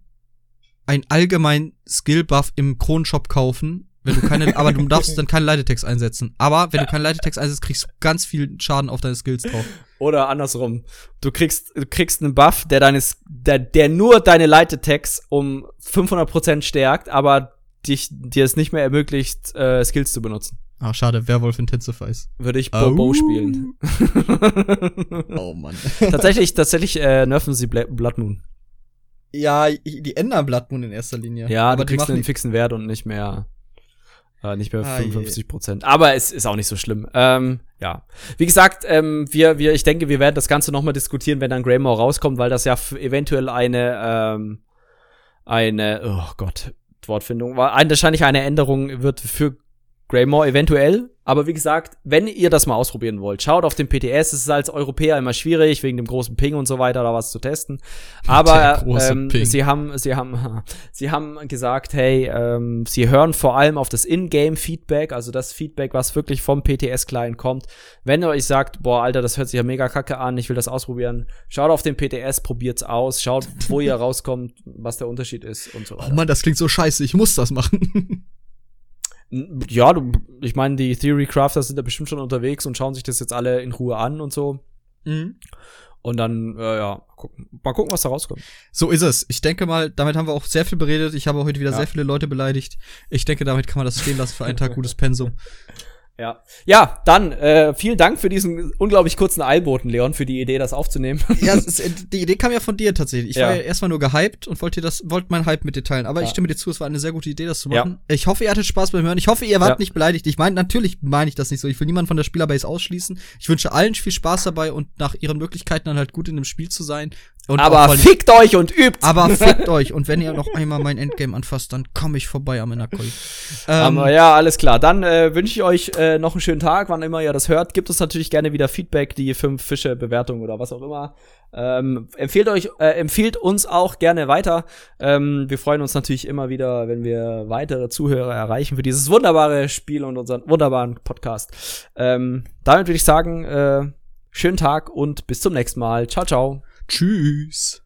ein allgemein Skill-Buff im Kronenshop kaufen wenn du keine, aber du darfst dann keinen Leitetext einsetzen. Aber wenn du keinen Leitetext einsetzt, kriegst du ganz viel Schaden auf deine Skills drauf. Oder andersrum. Du kriegst, du kriegst einen Buff, der deines, der, der nur deine Leitetext um 500% stärkt, aber dich, dir es nicht mehr ermöglicht, äh, Skills zu benutzen. Ah, schade, Werwolf Intensifies. Würde ich Bobo oh. spielen. oh Mann. tatsächlich, tatsächlich äh, nerven sie Blood Moon. Ja, die ändern Blood Moon in erster Linie. Ja, aber du kriegst einen fixen Wert und nicht mehr äh, nicht mehr ah, 55 Prozent. Aber es ist auch nicht so schlimm. Ähm, ja. Wie gesagt, ähm, wir, wir, ich denke, wir werden das Ganze nochmal diskutieren, wenn dann Greymore rauskommt, weil das ja eventuell eine, ähm, eine, oh Gott, Wortfindung, wahrscheinlich eine Änderung wird für Greymore eventuell. Aber wie gesagt, wenn ihr das mal ausprobieren wollt, schaut auf den PTS. Es ist als Europäer immer schwierig, wegen dem großen Ping und so weiter, da was zu testen. Aber ähm, sie haben, sie haben, sie haben gesagt, hey, ähm, sie hören vor allem auf das In-Game-Feedback, also das Feedback, was wirklich vom PTS-Client kommt. Wenn ihr euch sagt, boah, Alter, das hört sich ja mega kacke an, ich will das ausprobieren, schaut auf den PTS, probiert's aus, schaut, wo ihr rauskommt, was der Unterschied ist und so weiter. Oh Mann, das klingt so scheiße, ich muss das machen. Ja, du, ich meine, die Theory Crafters sind da bestimmt schon unterwegs und schauen sich das jetzt alle in Ruhe an und so. Mhm. Und dann, äh, ja, gucken. mal gucken, was da rauskommt. So ist es. Ich denke mal, damit haben wir auch sehr viel beredet. Ich habe heute wieder ja. sehr viele Leute beleidigt. Ich denke, damit kann man das stehen lassen für einen Tag gutes Pensum. Ja. Ja, dann äh, vielen Dank für diesen unglaublich kurzen Eilboten, Leon, für die Idee, das aufzunehmen. Ja, ist, die Idee kam ja von dir tatsächlich. Ich ja. war ja erstmal nur gehypt und wollte das, wollte mein Hype mit dir teilen. Aber ja. ich stimme dir zu, es war eine sehr gute Idee, das zu machen. Ja. Ich hoffe, ihr hattet Spaß beim Hören. Ich hoffe, ihr wart nicht beleidigt. Ich meine, natürlich meine ich das nicht so. Ich will niemanden von der Spielerbase ausschließen. Ich wünsche allen viel Spaß dabei und nach ihren Möglichkeiten dann halt gut in dem Spiel zu sein. Und aber fickt euch und übt. Aber fickt euch. Und wenn ihr noch einmal mein Endgame anfasst, dann komme ich vorbei am Innerkoi. Ähm, aber ja, alles klar. Dann äh, wünsche ich euch äh, noch einen schönen Tag, wann immer ihr das hört. Gibt uns natürlich gerne wieder Feedback, die fünf Fische Bewertung oder was auch immer. Ähm, empfehlt euch, äh, empfiehlt uns auch gerne weiter. Ähm, wir freuen uns natürlich immer wieder, wenn wir weitere Zuhörer erreichen für dieses wunderbare Spiel und unseren wunderbaren Podcast. Ähm, damit würde ich sagen, äh, schönen Tag und bis zum nächsten Mal. Ciao, ciao. Tschüss.